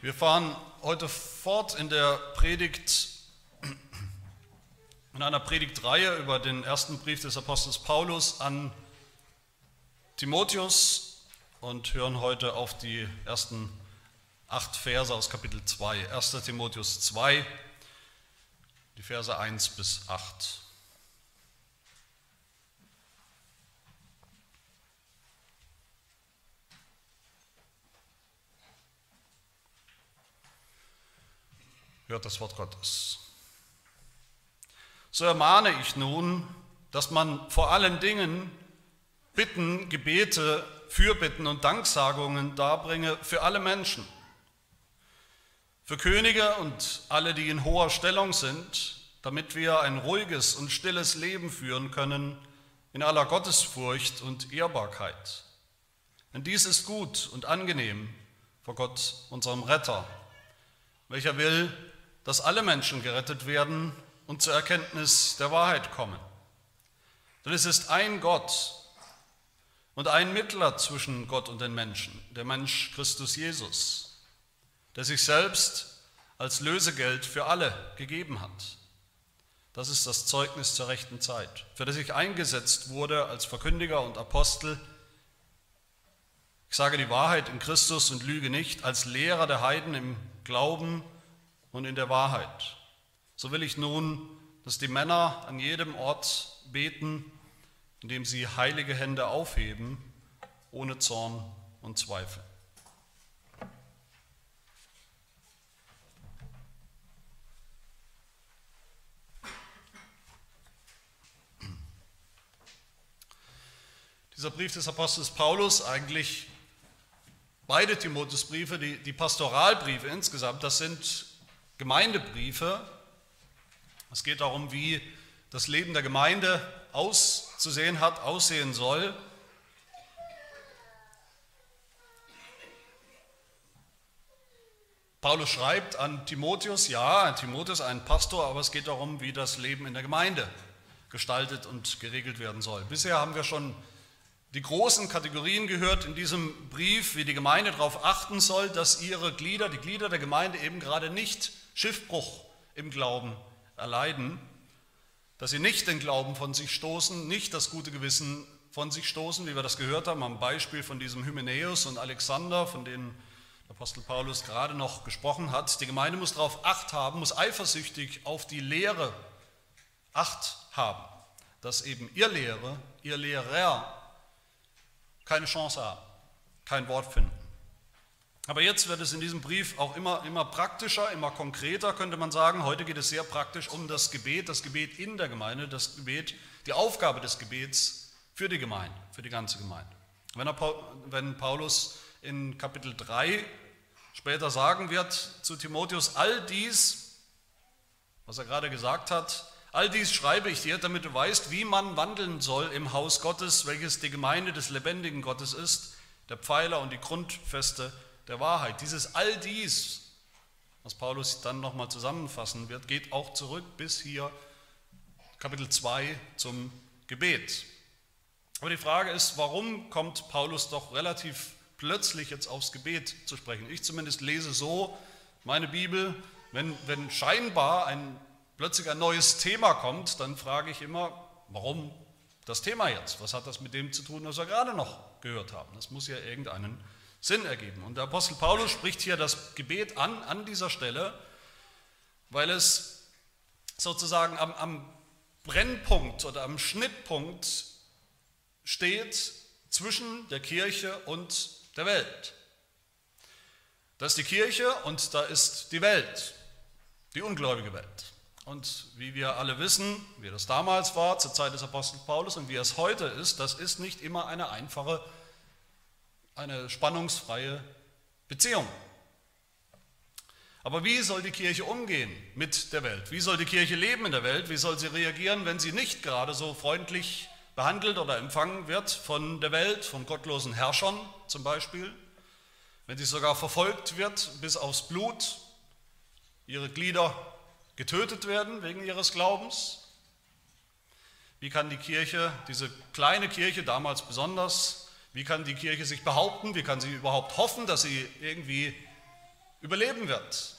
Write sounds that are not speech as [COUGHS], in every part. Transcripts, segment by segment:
Wir fahren heute fort in der Predigt, in einer Predigtreihe über den ersten Brief des Apostels Paulus an Timotheus und hören heute auf die ersten acht Verse aus Kapitel 2. 1. Timotheus 2, die Verse 1 bis 8. hört das Wort Gottes. So ermahne ich nun, dass man vor allen Dingen Bitten, Gebete, Fürbitten und Danksagungen darbringe für alle Menschen, für Könige und alle, die in hoher Stellung sind, damit wir ein ruhiges und stilles Leben führen können in aller Gottesfurcht und Ehrbarkeit. Denn dies ist gut und angenehm vor Gott, unserem Retter, welcher will, dass alle Menschen gerettet werden und zur Erkenntnis der Wahrheit kommen. Denn es ist ein Gott und ein Mittler zwischen Gott und den Menschen, der Mensch Christus Jesus, der sich selbst als Lösegeld für alle gegeben hat. Das ist das Zeugnis zur rechten Zeit, für das ich eingesetzt wurde als Verkündiger und Apostel. Ich sage die Wahrheit in Christus und lüge nicht, als Lehrer der Heiden im Glauben und in der Wahrheit. So will ich nun, dass die Männer an jedem Ort beten, indem sie heilige Hände aufheben, ohne Zorn und Zweifel. Dieser Brief des Apostels Paulus, eigentlich beide Timotheusbriefe, die, die Pastoralbriefe insgesamt, das sind Gemeindebriefe. Es geht darum, wie das Leben der Gemeinde auszusehen hat, aussehen soll. Paulus schreibt an Timotheus, ja, Timotheus, ein Pastor, aber es geht darum, wie das Leben in der Gemeinde gestaltet und geregelt werden soll. Bisher haben wir schon die großen Kategorien gehört in diesem Brief, wie die Gemeinde darauf achten soll, dass ihre Glieder, die Glieder der Gemeinde eben gerade nicht Schiffbruch im Glauben erleiden, dass sie nicht den Glauben von sich stoßen, nicht das gute Gewissen von sich stoßen, wie wir das gehört haben am Beispiel von diesem Hymenäus und Alexander, von denen der Apostel Paulus gerade noch gesprochen hat. Die Gemeinde muss darauf Acht haben, muss eifersüchtig auf die Lehre Acht haben, dass eben ihr Lehre, ihr Lehrer keine Chance haben, kein Wort finden. Aber jetzt wird es in diesem Brief auch immer, immer praktischer, immer konkreter, könnte man sagen. Heute geht es sehr praktisch um das Gebet, das Gebet in der Gemeinde, das Gebet, die Aufgabe des Gebets für die Gemeinde, für die ganze Gemeinde. Wenn, er, wenn Paulus in Kapitel 3 später sagen wird zu Timotheus, all dies, was er gerade gesagt hat, all dies schreibe ich dir, damit du weißt, wie man wandeln soll im Haus Gottes, welches die Gemeinde des lebendigen Gottes ist, der Pfeiler und die Grundfeste der Wahrheit. Dieses all dies, was Paulus dann nochmal zusammenfassen wird, geht auch zurück bis hier Kapitel 2 zum Gebet. Aber die Frage ist, warum kommt Paulus doch relativ plötzlich jetzt aufs Gebet zu sprechen? Ich zumindest lese so meine Bibel, wenn, wenn scheinbar ein, plötzlich ein neues Thema kommt, dann frage ich immer, warum das Thema jetzt? Was hat das mit dem zu tun, was wir gerade noch gehört haben? Das muss ja irgendeinen Sinn ergeben. Und der Apostel Paulus spricht hier das Gebet an, an dieser Stelle, weil es sozusagen am, am Brennpunkt oder am Schnittpunkt steht zwischen der Kirche und der Welt. Da ist die Kirche und da ist die Welt, die ungläubige Welt. Und wie wir alle wissen, wie das damals war zur Zeit des Apostels Paulus und wie es heute ist, das ist nicht immer eine einfache eine spannungsfreie Beziehung. Aber wie soll die Kirche umgehen mit der Welt? Wie soll die Kirche leben in der Welt? Wie soll sie reagieren, wenn sie nicht gerade so freundlich behandelt oder empfangen wird von der Welt, von gottlosen Herrschern zum Beispiel? Wenn sie sogar verfolgt wird bis aufs Blut, ihre Glieder getötet werden wegen ihres Glaubens? Wie kann die Kirche, diese kleine Kirche damals besonders, wie kann die Kirche sich behaupten? Wie kann sie überhaupt hoffen, dass sie irgendwie überleben wird.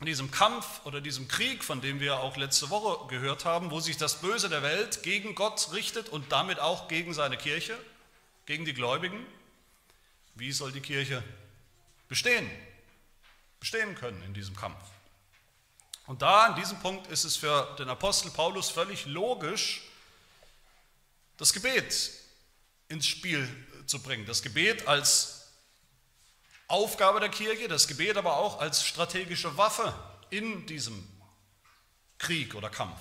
In diesem Kampf oder diesem Krieg, von dem wir auch letzte Woche gehört haben, wo sich das Böse der Welt gegen Gott richtet und damit auch gegen seine Kirche, gegen die Gläubigen, wie soll die Kirche bestehen, bestehen können in diesem Kampf? Und da, an diesem Punkt, ist es für den Apostel Paulus völlig logisch, das Gebet ins Spiel zu bringen. Das Gebet als Aufgabe der Kirche, das Gebet aber auch als strategische Waffe in diesem Krieg oder Kampf.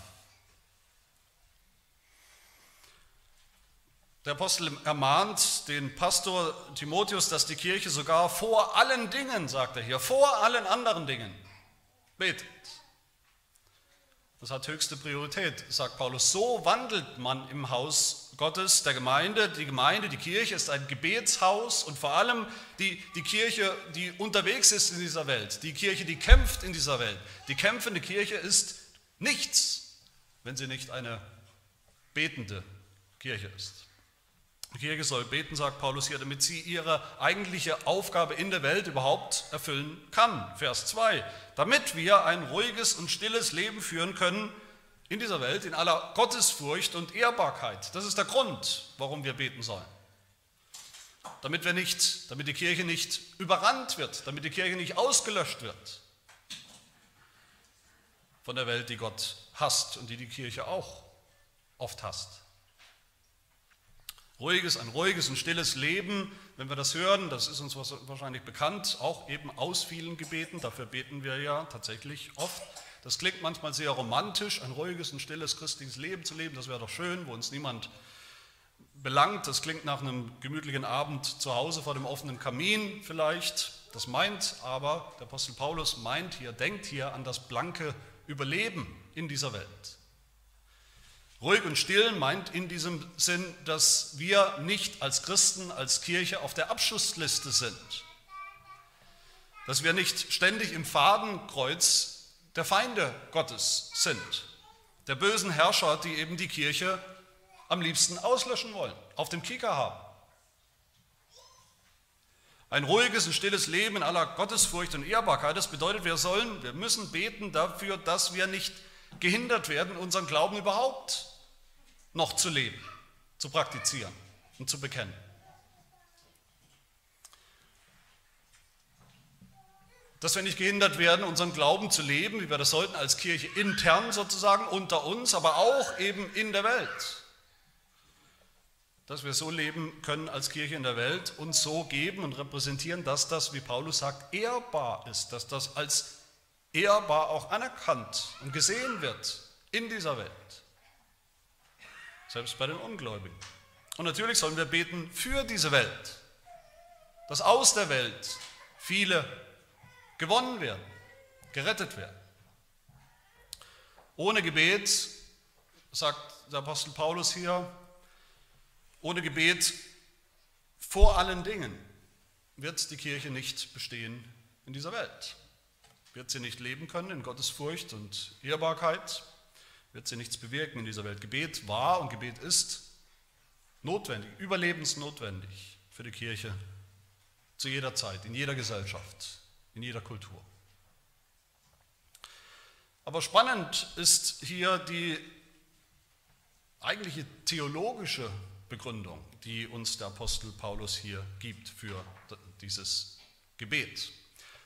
Der Apostel ermahnt den Pastor Timotheus, dass die Kirche sogar vor allen Dingen, sagt er hier, vor allen anderen Dingen betet. Das hat höchste Priorität, sagt Paulus. So wandelt man im Haus Gottes, der Gemeinde. Die Gemeinde, die Kirche ist ein Gebetshaus und vor allem die, die Kirche, die unterwegs ist in dieser Welt, die Kirche, die kämpft in dieser Welt. Die kämpfende Kirche ist nichts, wenn sie nicht eine betende Kirche ist. Die Kirche soll beten, sagt Paulus hier, damit sie ihre eigentliche Aufgabe in der Welt überhaupt erfüllen kann. Vers 2. Damit wir ein ruhiges und stilles Leben führen können in dieser Welt, in aller Gottesfurcht und Ehrbarkeit. Das ist der Grund, warum wir beten sollen. Damit wir nicht, damit die Kirche nicht überrannt wird, damit die Kirche nicht ausgelöscht wird von der Welt, die Gott hasst und die die Kirche auch oft hasst. Ruhiges, ein ruhiges und stilles Leben, wenn wir das hören, das ist uns wahrscheinlich bekannt, auch eben aus vielen Gebeten, dafür beten wir ja tatsächlich oft. Das klingt manchmal sehr romantisch, ein ruhiges und stilles christliches Leben zu leben, das wäre doch schön, wo uns niemand belangt. Das klingt nach einem gemütlichen Abend zu Hause vor dem offenen Kamin vielleicht. Das meint aber, der Apostel Paulus meint hier, denkt hier an das blanke Überleben in dieser Welt. Ruhig und still meint in diesem Sinn, dass wir nicht als Christen, als Kirche auf der Abschussliste sind. Dass wir nicht ständig im Fadenkreuz der Feinde Gottes sind. Der bösen Herrscher, die eben die Kirche am liebsten auslöschen wollen, auf dem Kieker haben. Ein ruhiges und stilles Leben in aller Gottesfurcht und Ehrbarkeit, das bedeutet, wir sollen, wir müssen beten dafür, dass wir nicht gehindert werden, unseren Glauben überhaupt noch zu leben, zu praktizieren und zu bekennen. Dass wir nicht gehindert werden, unseren Glauben zu leben, wie wir das sollten als Kirche intern sozusagen unter uns, aber auch eben in der Welt. Dass wir so leben können als Kirche in der Welt und so geben und repräsentieren, dass das, wie Paulus sagt, ehrbar ist, dass das als ehrbar auch anerkannt und gesehen wird in dieser Welt. Selbst bei den Ungläubigen. Und natürlich sollen wir beten für diese Welt, dass aus der Welt viele gewonnen werden, gerettet werden. Ohne Gebet, sagt der Apostel Paulus hier, ohne Gebet vor allen Dingen wird die Kirche nicht bestehen in dieser Welt wird sie nicht leben können in Gottes Furcht und Ehrbarkeit, wird sie nichts bewirken in dieser Welt. Gebet war und Gebet ist notwendig, überlebensnotwendig für die Kirche zu jeder Zeit, in jeder Gesellschaft, in jeder Kultur. Aber spannend ist hier die eigentliche theologische Begründung, die uns der Apostel Paulus hier gibt für dieses Gebet.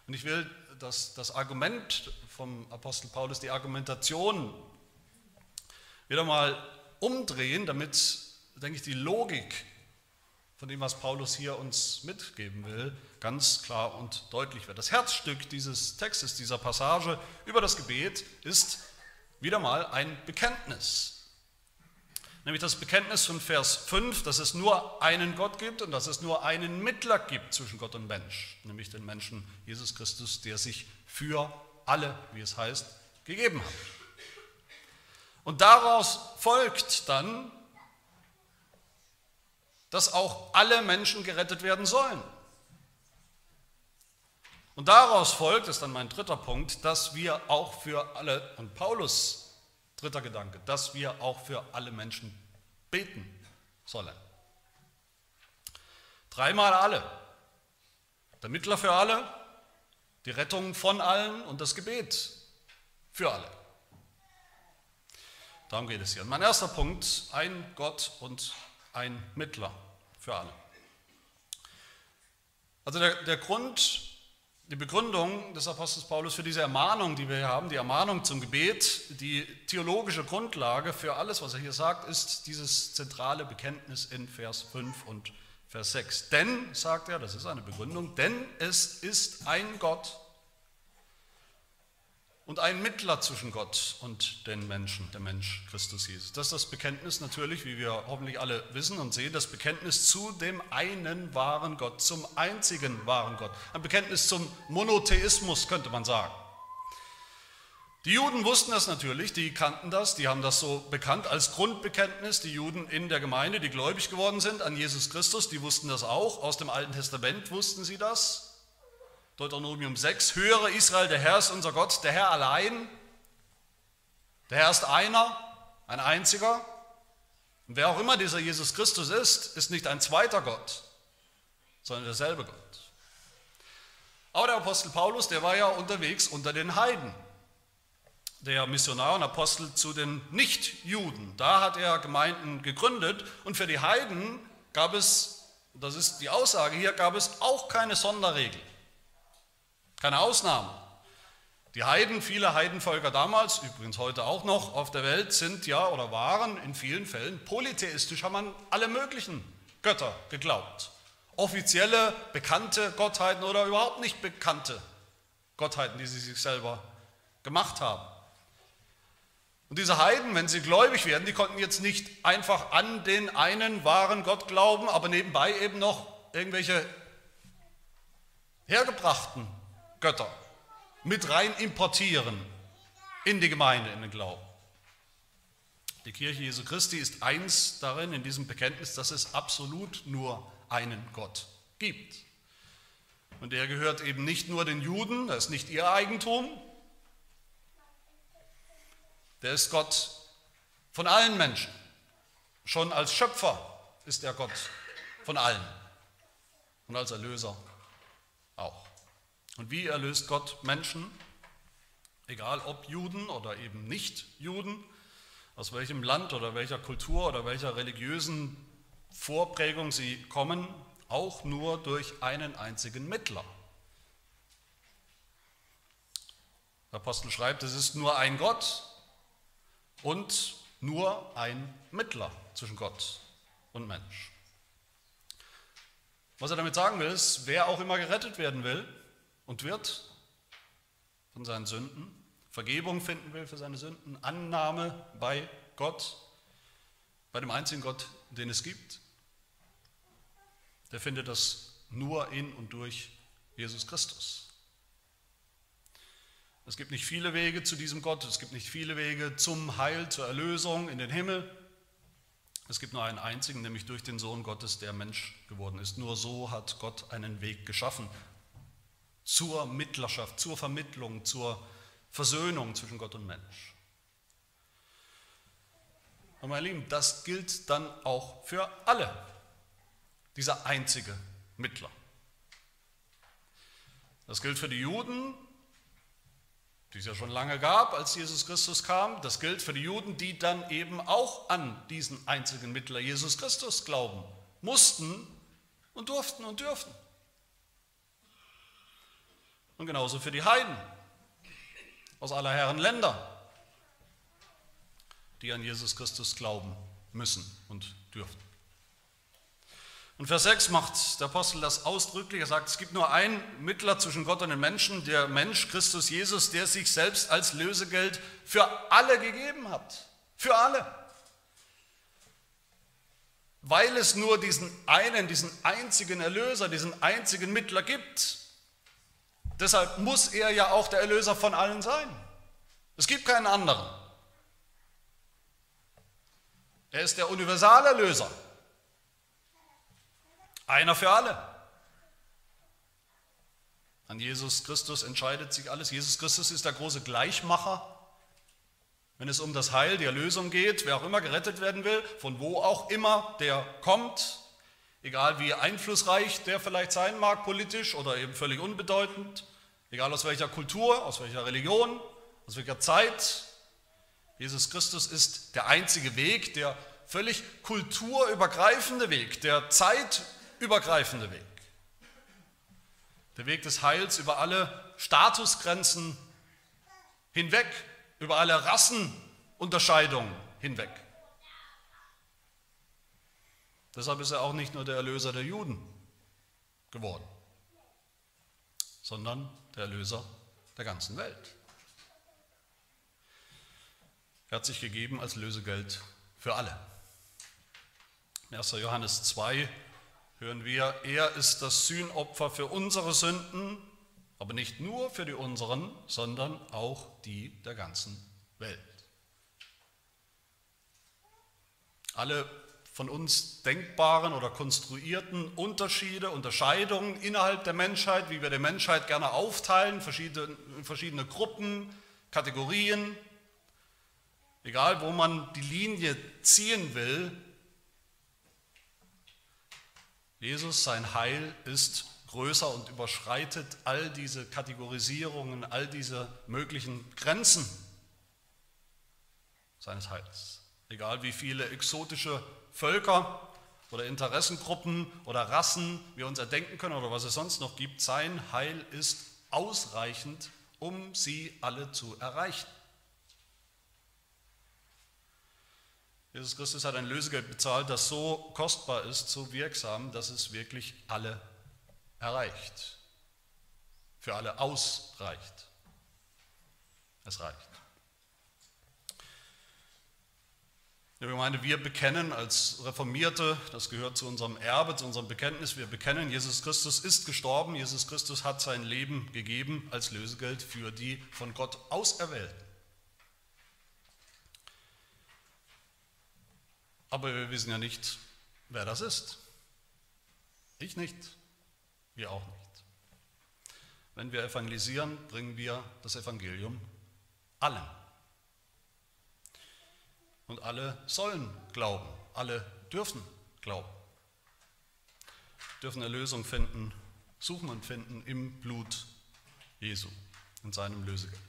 Und ich will das, das Argument vom Apostel Paulus, die Argumentation wieder mal umdrehen, damit, denke ich, die Logik von dem, was Paulus hier uns mitgeben will, ganz klar und deutlich wird. Das Herzstück dieses Textes, dieser Passage über das Gebet ist wieder mal ein Bekenntnis nämlich das Bekenntnis von Vers 5, dass es nur einen Gott gibt und dass es nur einen Mittler gibt zwischen Gott und Mensch, nämlich den Menschen Jesus Christus, der sich für alle, wie es heißt, gegeben hat. Und daraus folgt dann, dass auch alle Menschen gerettet werden sollen. Und daraus folgt, ist dann mein dritter Punkt, dass wir auch für alle, und Paulus Dritter Gedanke, dass wir auch für alle Menschen beten sollen. Dreimal alle. Der Mittler für alle, die Rettung von allen und das Gebet für alle. Darum geht es hier. Und mein erster Punkt, ein Gott und ein Mittler für alle. Also der, der Grund, die Begründung des Apostels Paulus für diese Ermahnung, die wir hier haben, die Ermahnung zum Gebet, die theologische Grundlage für alles, was er hier sagt, ist dieses zentrale Bekenntnis in Vers 5 und Vers 6. Denn, sagt er, das ist eine Begründung, denn es ist ein Gott und ein Mittler zwischen Gott und den Menschen, der Mensch Christus Jesus. Das ist das Bekenntnis natürlich, wie wir hoffentlich alle wissen und sehen, das Bekenntnis zu dem einen wahren Gott, zum einzigen wahren Gott. Ein Bekenntnis zum Monotheismus könnte man sagen. Die Juden wussten das natürlich, die kannten das, die haben das so bekannt als Grundbekenntnis. Die Juden in der Gemeinde, die gläubig geworden sind an Jesus Christus, die wussten das auch. Aus dem Alten Testament wussten sie das. Deuteronomium 6, höre Israel, der Herr ist unser Gott, der Herr allein. Der Herr ist einer, ein einziger. Und wer auch immer dieser Jesus Christus ist, ist nicht ein zweiter Gott, sondern derselbe Gott. Aber der Apostel Paulus, der war ja unterwegs unter den Heiden. Der Missionar und Apostel zu den Nichtjuden. Da hat er Gemeinden gegründet und für die Heiden gab es, das ist die Aussage hier, gab es auch keine Sonderregel. Keine Ausnahme. Die Heiden, viele Heidenvölker damals, übrigens heute auch noch auf der Welt, sind ja oder waren in vielen Fällen polytheistisch, haben an alle möglichen Götter geglaubt. Offizielle, bekannte Gottheiten oder überhaupt nicht bekannte Gottheiten, die sie sich selber gemacht haben. Und diese Heiden, wenn sie gläubig werden, die konnten jetzt nicht einfach an den einen wahren Gott glauben, aber nebenbei eben noch irgendwelche hergebrachten Götter mit rein importieren in die Gemeinde, in den Glauben. Die Kirche Jesu Christi ist eins darin, in diesem Bekenntnis, dass es absolut nur einen Gott gibt. Und er gehört eben nicht nur den Juden, das ist nicht ihr Eigentum, der ist Gott von allen Menschen. Schon als Schöpfer ist er Gott von allen und als Erlöser. Und wie erlöst Gott Menschen, egal ob Juden oder eben nicht Juden, aus welchem Land oder welcher Kultur oder welcher religiösen Vorprägung sie kommen, auch nur durch einen einzigen Mittler. Der Apostel schreibt, es ist nur ein Gott und nur ein Mittler zwischen Gott und Mensch. Was er damit sagen will, ist, wer auch immer gerettet werden will, und wird von seinen Sünden, Vergebung finden will für seine Sünden, Annahme bei Gott, bei dem einzigen Gott, den es gibt, der findet das nur in und durch Jesus Christus. Es gibt nicht viele Wege zu diesem Gott, es gibt nicht viele Wege zum Heil, zur Erlösung in den Himmel. Es gibt nur einen einzigen, nämlich durch den Sohn Gottes, der Mensch geworden ist. Nur so hat Gott einen Weg geschaffen zur Mittlerschaft, zur Vermittlung, zur Versöhnung zwischen Gott und Mensch. Und meine Lieben, das gilt dann auch für alle, dieser einzige Mittler. Das gilt für die Juden, die es ja schon lange gab, als Jesus Christus kam. Das gilt für die Juden, die dann eben auch an diesen einzigen Mittler Jesus Christus glauben mussten und durften und dürften. Und genauso für die Heiden aus aller Herren Länder, die an Jesus Christus glauben müssen und dürfen. Und Vers 6 macht der Apostel das ausdrücklich. Er sagt, es gibt nur einen Mittler zwischen Gott und den Menschen, der Mensch Christus Jesus, der sich selbst als Lösegeld für alle gegeben hat. Für alle. Weil es nur diesen einen, diesen einzigen Erlöser, diesen einzigen Mittler gibt, Deshalb muss er ja auch der Erlöser von allen sein. Es gibt keinen anderen. Er ist der Universalerlöser. Einer für alle. An Jesus Christus entscheidet sich alles. Jesus Christus ist der große Gleichmacher. Wenn es um das Heil, die Erlösung geht, wer auch immer gerettet werden will, von wo auch immer der kommt, egal wie einflussreich der vielleicht sein mag politisch oder eben völlig unbedeutend, Egal aus welcher Kultur, aus welcher Religion, aus welcher Zeit. Jesus Christus ist der einzige Weg, der völlig kulturübergreifende Weg, der zeitübergreifende Weg. Der Weg des Heils über alle Statusgrenzen hinweg, über alle Rassenunterscheidungen hinweg. Deshalb ist er auch nicht nur der Erlöser der Juden geworden, sondern der Erlöser der ganzen Welt. Er hat sich gegeben als Lösegeld für alle. 1. Johannes 2 hören wir, er ist das Sühnopfer für unsere Sünden, aber nicht nur für die unseren, sondern auch die der ganzen Welt. Alle von uns denkbaren oder konstruierten Unterschiede, Unterscheidungen innerhalb der Menschheit, wie wir die Menschheit gerne aufteilen, verschiedene, verschiedene Gruppen, Kategorien, egal wo man die Linie ziehen will, Jesus, sein Heil ist größer und überschreitet all diese Kategorisierungen, all diese möglichen Grenzen seines Heils. Egal wie viele exotische Völker oder Interessengruppen oder Rassen wir uns erdenken können oder was es sonst noch gibt, sein Heil ist ausreichend, um sie alle zu erreichen. Jesus Christus hat ein Lösegeld bezahlt, das so kostbar ist, so wirksam, dass es wirklich alle erreicht. Für alle ausreicht. Es reicht. Ja, Gemeinde, wir bekennen als Reformierte, das gehört zu unserem Erbe, zu unserem Bekenntnis, wir bekennen, Jesus Christus ist gestorben, Jesus Christus hat sein Leben gegeben als Lösegeld für die von Gott Auserwählten. Aber wir wissen ja nicht, wer das ist. Ich nicht, wir auch nicht. Wenn wir evangelisieren, bringen wir das Evangelium allen. Und alle sollen glauben, alle dürfen glauben, dürfen Erlösung finden, suchen und finden im Blut Jesu, in seinem Lösegeld.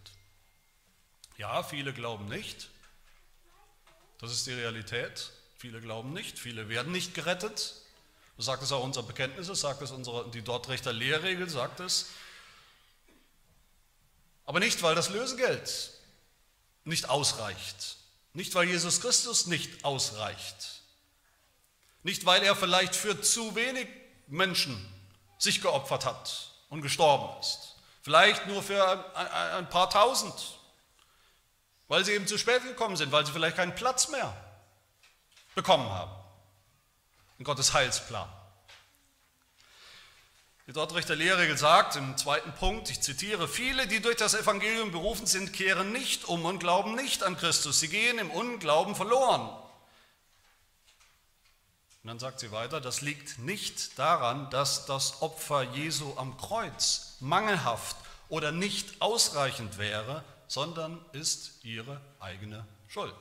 Ja, viele glauben nicht, das ist die Realität, viele glauben nicht, viele werden nicht gerettet, das sagt es auch unser Bekenntnis, das sagt es unsere, die Dortrechter Lehrregel, sagt es. Aber nicht, weil das Lösegeld nicht ausreicht, nicht, weil Jesus Christus nicht ausreicht. Nicht, weil er vielleicht für zu wenig Menschen sich geopfert hat und gestorben ist. Vielleicht nur für ein paar tausend, weil sie eben zu spät gekommen sind, weil sie vielleicht keinen Platz mehr bekommen haben in Gottes Heilsplan. Die Dortrechter Lehrregel sagt im zweiten Punkt, ich zitiere, viele, die durch das Evangelium berufen sind, kehren nicht um und glauben nicht an Christus. Sie gehen im Unglauben verloren. Und dann sagt sie weiter, das liegt nicht daran, dass das Opfer Jesu am Kreuz mangelhaft oder nicht ausreichend wäre, sondern ist ihre eigene Schuld.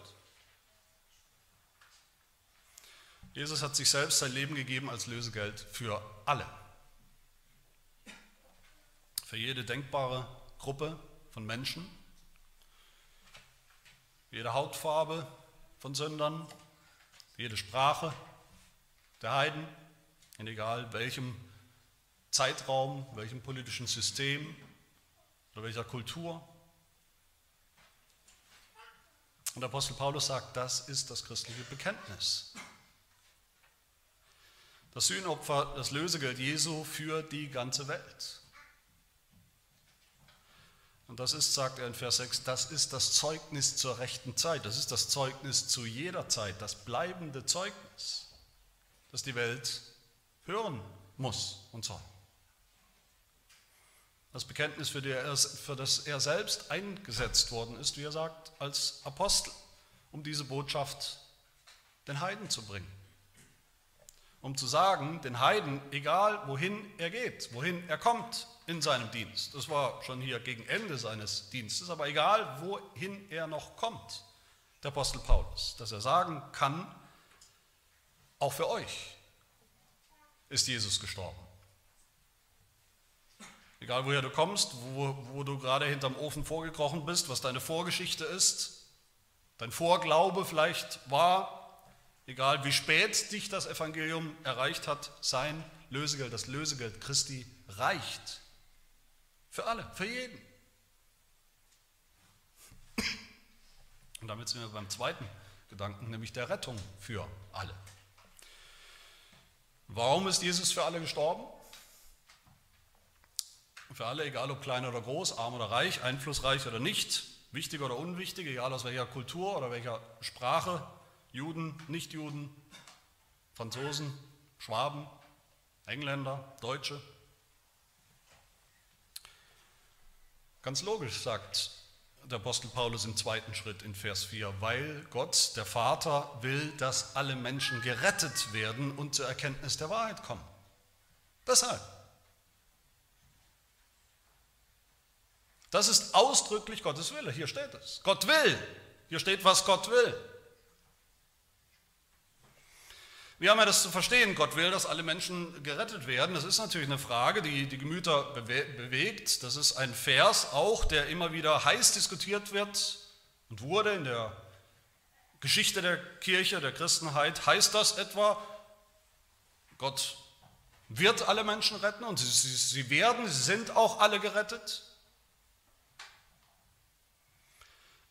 Jesus hat sich selbst sein Leben gegeben als Lösegeld für alle für jede denkbare Gruppe von Menschen, jede Hautfarbe von Sündern, jede Sprache der Heiden, in egal welchem Zeitraum, welchem politischen System oder welcher Kultur. Und Apostel Paulus sagt, das ist das christliche Bekenntnis. Das Sühnopfer, das Lösegeld Jesu für die ganze Welt. Und das ist, sagt er in Vers 6, das ist das Zeugnis zur rechten Zeit. Das ist das Zeugnis zu jeder Zeit, das bleibende Zeugnis, das die Welt hören muss und soll. Das Bekenntnis, für, er, für das er selbst eingesetzt worden ist, wie er sagt, als Apostel, um diese Botschaft den Heiden zu bringen. Um zu sagen, den Heiden, egal wohin er geht, wohin er kommt, in seinem Dienst. Das war schon hier gegen Ende seines Dienstes, aber egal, wohin er noch kommt, der Apostel Paulus, dass er sagen kann, auch für euch ist Jesus gestorben. Egal woher du kommst, wo, wo du gerade hinterm Ofen vorgekrochen bist, was deine Vorgeschichte ist, dein Vorglaube vielleicht war, egal wie spät dich das Evangelium erreicht hat, sein Lösegeld, das Lösegeld Christi reicht. Für alle, für jeden. Und damit sind wir beim zweiten Gedanken, nämlich der Rettung für alle. Warum ist Jesus für alle gestorben? Für alle, egal ob klein oder groß, arm oder reich, einflussreich oder nicht, wichtig oder unwichtig, egal aus welcher Kultur oder welcher Sprache, Juden, Nichtjuden, Franzosen, Schwaben, Engländer, Deutsche. Ganz logisch, sagt der Apostel Paulus im zweiten Schritt in Vers 4, weil Gott, der Vater, will, dass alle Menschen gerettet werden und zur Erkenntnis der Wahrheit kommen. Deshalb. Das ist ausdrücklich Gottes Wille. Hier steht es. Gott will. Hier steht, was Gott will. Wie haben wir das zu verstehen? Gott will, dass alle Menschen gerettet werden. Das ist natürlich eine Frage, die die Gemüter bewegt. Das ist ein Vers auch, der immer wieder heiß diskutiert wird und wurde in der Geschichte der Kirche, der Christenheit. Heißt das etwa, Gott wird alle Menschen retten und sie, sie, sie werden, sie sind auch alle gerettet?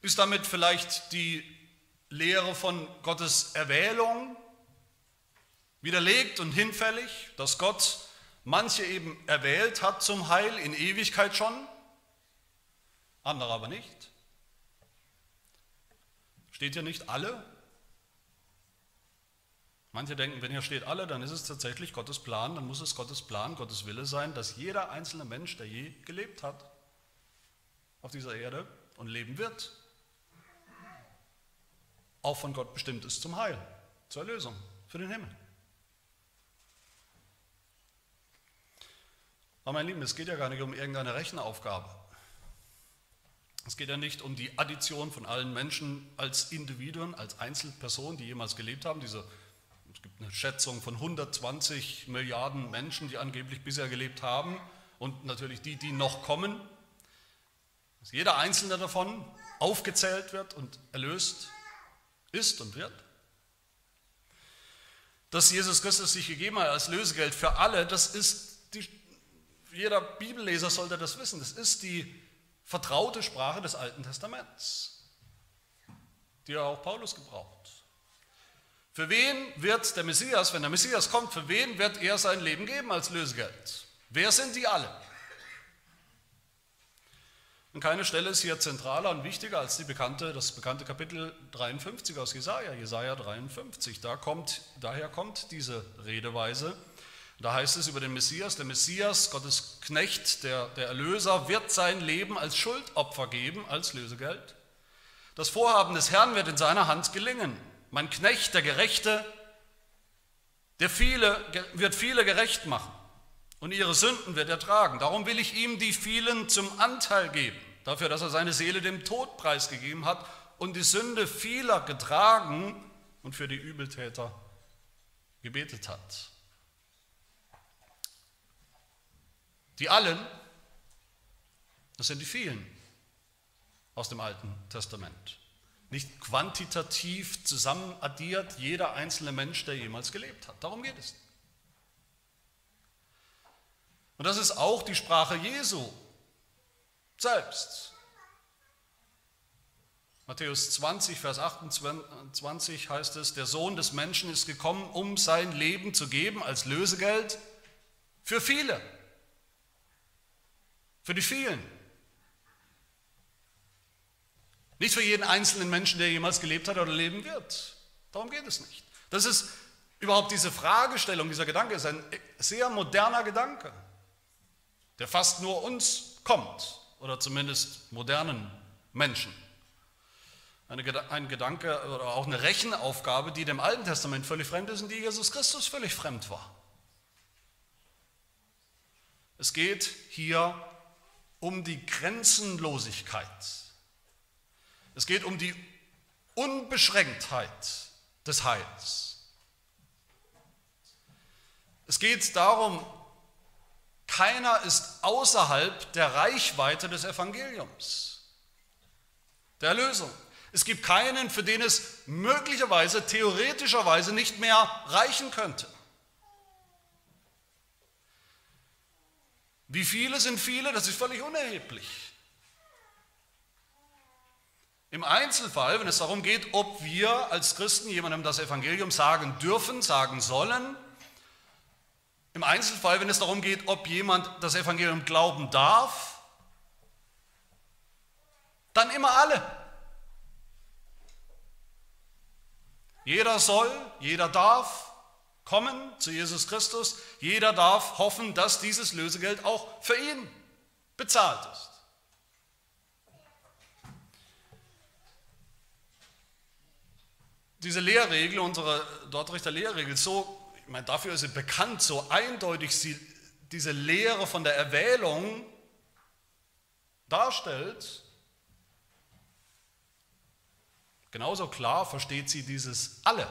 Ist damit vielleicht die Lehre von Gottes Erwählung widerlegt und hinfällig, dass Gott manche eben erwählt hat zum Heil in Ewigkeit schon, andere aber nicht? Steht hier nicht alle? Manche denken, wenn hier steht alle, dann ist es tatsächlich Gottes Plan, dann muss es Gottes Plan, Gottes Wille sein, dass jeder einzelne Mensch, der je gelebt hat, auf dieser Erde und leben wird, auch von Gott bestimmt ist zum Heil, zur Erlösung, für den Himmel. Aber mein Lieben, es geht ja gar nicht um irgendeine Rechenaufgabe. Es geht ja nicht um die Addition von allen Menschen als Individuen, als Einzelpersonen, die jemals gelebt haben. Diese, es gibt eine Schätzung von 120 Milliarden Menschen, die angeblich bisher gelebt haben und natürlich die, die noch kommen. Dass jeder einzelne davon aufgezählt wird und erlöst ist und wird. Dass Jesus Christus sich gegeben hat als Lösegeld für alle, das ist die, jeder Bibelleser sollte das wissen, das ist die vertraute Sprache des Alten Testaments, die ja auch Paulus gebraucht. Für wen wird der Messias, wenn der Messias kommt, für wen wird er sein Leben geben als Lösegeld? Wer sind die alle? Und keine Stelle ist hier zentraler und wichtiger als die bekannte, das bekannte Kapitel 53 aus Jesaja, Jesaja 53. Da kommt, daher kommt diese Redeweise. Da heißt es über den Messias, der Messias, Gottes Knecht, der, der Erlöser, wird sein Leben als Schuldopfer geben, als Lösegeld. Das Vorhaben des Herrn wird in seiner Hand gelingen. Mein Knecht, der Gerechte, der viele, wird viele gerecht machen und ihre Sünden wird er tragen. Darum will ich ihm die vielen zum Anteil geben dafür, dass er seine Seele dem Tod preisgegeben hat und die Sünde vieler getragen und für die Übeltäter gebetet hat. Die allen, das sind die vielen aus dem Alten Testament. Nicht quantitativ zusammenaddiert jeder einzelne Mensch, der jemals gelebt hat. Darum geht es. Und das ist auch die Sprache Jesu, selbst. Matthäus 20, Vers 28 heißt es, der Sohn des Menschen ist gekommen, um sein Leben zu geben als Lösegeld für viele, für die vielen. Nicht für jeden einzelnen Menschen, der jemals gelebt hat oder leben wird. Darum geht es nicht. Das ist überhaupt diese Fragestellung, dieser Gedanke ist ein sehr moderner Gedanke, der fast nur uns kommt oder zumindest modernen Menschen. ein Gedanke oder auch eine Rechenaufgabe, die dem Alten Testament völlig fremd ist und die Jesus Christus völlig fremd war. Es geht hier um die Grenzenlosigkeit. Es geht um die Unbeschränktheit des Heils. Es geht darum, Keiner ist außerhalb der Reichweite des Evangeliums, der Erlösung. Es gibt keinen, für den es möglicherweise, theoretischerweise nicht mehr reichen könnte. Wie viele sind viele? Das ist völlig unerheblich. Im Einzelfall, wenn es darum geht, ob wir als Christen jemandem das Evangelium sagen dürfen, sagen sollen, im Einzelfall, wenn es darum geht, ob jemand das Evangelium glauben darf, dann immer alle. Jeder soll, jeder darf kommen zu Jesus Christus, jeder darf hoffen, dass dieses Lösegeld auch für ihn bezahlt ist. diese Lehrregel, unsere Dortrichter Lehrregel, so, ich meine, dafür ist sie bekannt, so eindeutig sie diese Lehre von der Erwählung darstellt, genauso klar versteht sie dieses alle,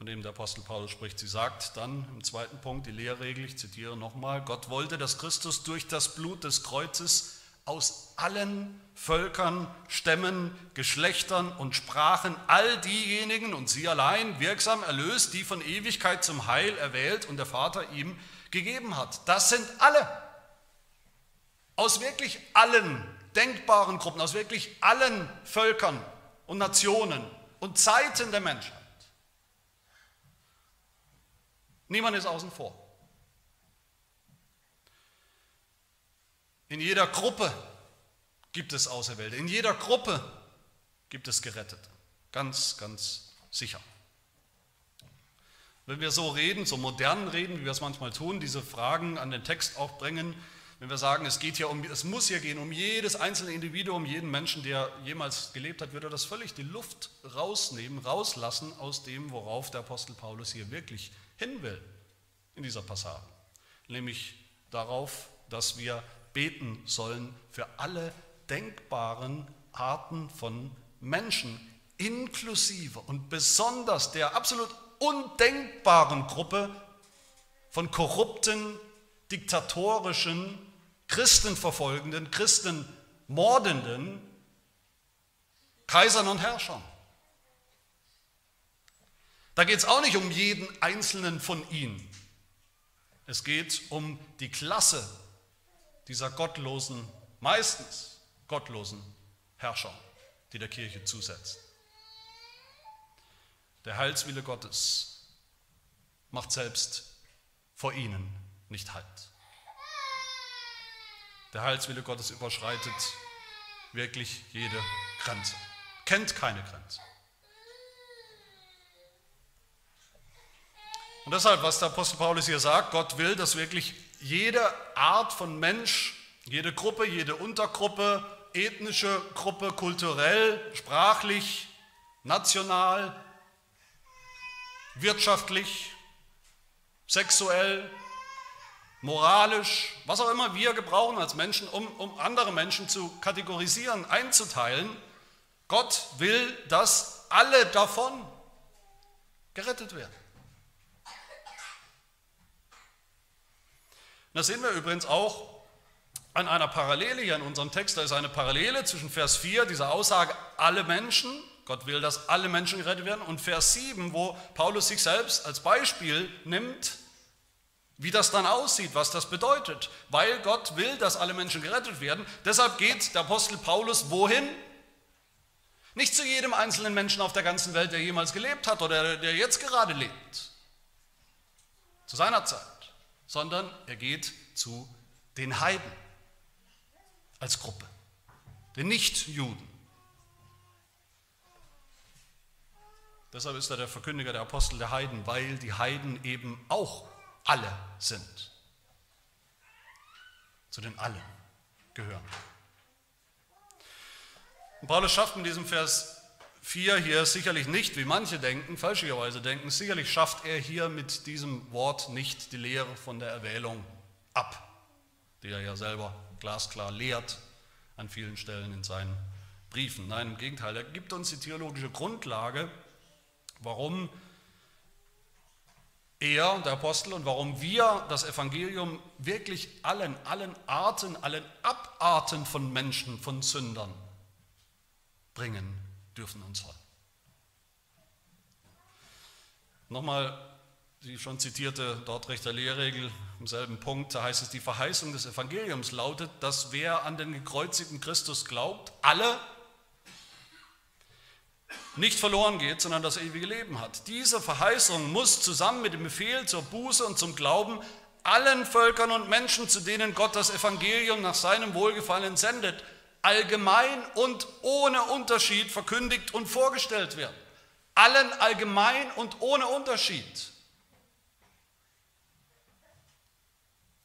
von dem der Apostel Paulus spricht. Sie sagt dann im zweiten Punkt die Lehrregel, ich zitiere nochmal, Gott wollte, dass Christus durch das Blut des Kreuzes aus allen Völkern, Stämmen, Geschlechtern und Sprachen all diejenigen und sie allein wirksam erlöst, die von Ewigkeit zum Heil erwählt und der Vater ihm gegeben hat. Das sind alle. Aus wirklich allen denkbaren Gruppen, aus wirklich allen Völkern und Nationen und Zeiten der Menschheit. Niemand ist außen vor. In jeder Gruppe gibt es Auserwählte. In jeder Gruppe gibt es Gerettete. Ganz, ganz sicher. Wenn wir so reden, so modern reden, wie wir es manchmal tun, diese Fragen an den Text auch bringen, wenn wir sagen, es geht hier um, es muss hier gehen um jedes einzelne Individuum, jeden Menschen, der jemals gelebt hat, würde das völlig die Luft rausnehmen, rauslassen aus dem, worauf der Apostel Paulus hier wirklich hin will in dieser Passage. Nämlich darauf, dass wir beten sollen für alle denkbaren Arten von Menschen, inklusive und besonders der absolut undenkbaren Gruppe von korrupten, diktatorischen, Christenverfolgenden, Christenmordenden Kaisern und Herrschern. Da geht es auch nicht um jeden einzelnen von ihnen. Es geht um die Klasse dieser gottlosen, meistens gottlosen Herrscher, die der Kirche zusetzt. Der Heilswille Gottes macht selbst vor ihnen nicht Halt. Der Heilswille Gottes überschreitet wirklich jede Grenze, kennt keine Grenze. Und deshalb, was der Apostel Paulus hier sagt, Gott will, dass wirklich jede Art von Mensch, jede Gruppe, jede Untergruppe, ethnische Gruppe, kulturell, sprachlich, national, wirtschaftlich, sexuell, moralisch, was auch immer wir gebrauchen als Menschen, um, um andere Menschen zu kategorisieren, einzuteilen. Gott will, dass alle davon gerettet werden. Das sehen wir übrigens auch an einer Parallele hier in unserem Text. Da ist eine Parallele zwischen Vers 4, dieser Aussage, alle Menschen, Gott will, dass alle Menschen gerettet werden, und Vers 7, wo Paulus sich selbst als Beispiel nimmt, wie das dann aussieht, was das bedeutet. Weil Gott will, dass alle Menschen gerettet werden. Deshalb geht der Apostel Paulus wohin? Nicht zu jedem einzelnen Menschen auf der ganzen Welt, der jemals gelebt hat oder der jetzt gerade lebt. Zu seiner Zeit sondern er geht zu den Heiden als Gruppe, den Nichtjuden. Deshalb ist er der Verkündiger der Apostel der Heiden, weil die Heiden eben auch alle sind. Zu den allen gehören. Und Paulus schafft in diesem Vers 4 hier sicherlich nicht, wie manche denken, falscherweise denken, sicherlich schafft er hier mit diesem Wort nicht die Lehre von der Erwählung ab, die er ja selber glasklar lehrt an vielen Stellen in seinen Briefen. Nein, im Gegenteil, er gibt uns die theologische Grundlage, warum er, der Apostel, und warum wir das Evangelium wirklich allen, allen Arten, allen Abarten von Menschen, von Sündern bringen dürfen und sollen. Nochmal die schon zitierte Dortrechter Lehrregel im selben Punkt, da heißt es, die Verheißung des Evangeliums lautet, dass wer an den gekreuzigten Christus glaubt, alle nicht verloren geht, sondern das ewige Leben hat. Diese Verheißung muss zusammen mit dem Befehl zur Buße und zum Glauben allen Völkern und Menschen, zu denen Gott das Evangelium nach seinem Wohlgefallen sendet, allgemein und ohne Unterschied verkündigt und vorgestellt werden. Allen allgemein und ohne Unterschied.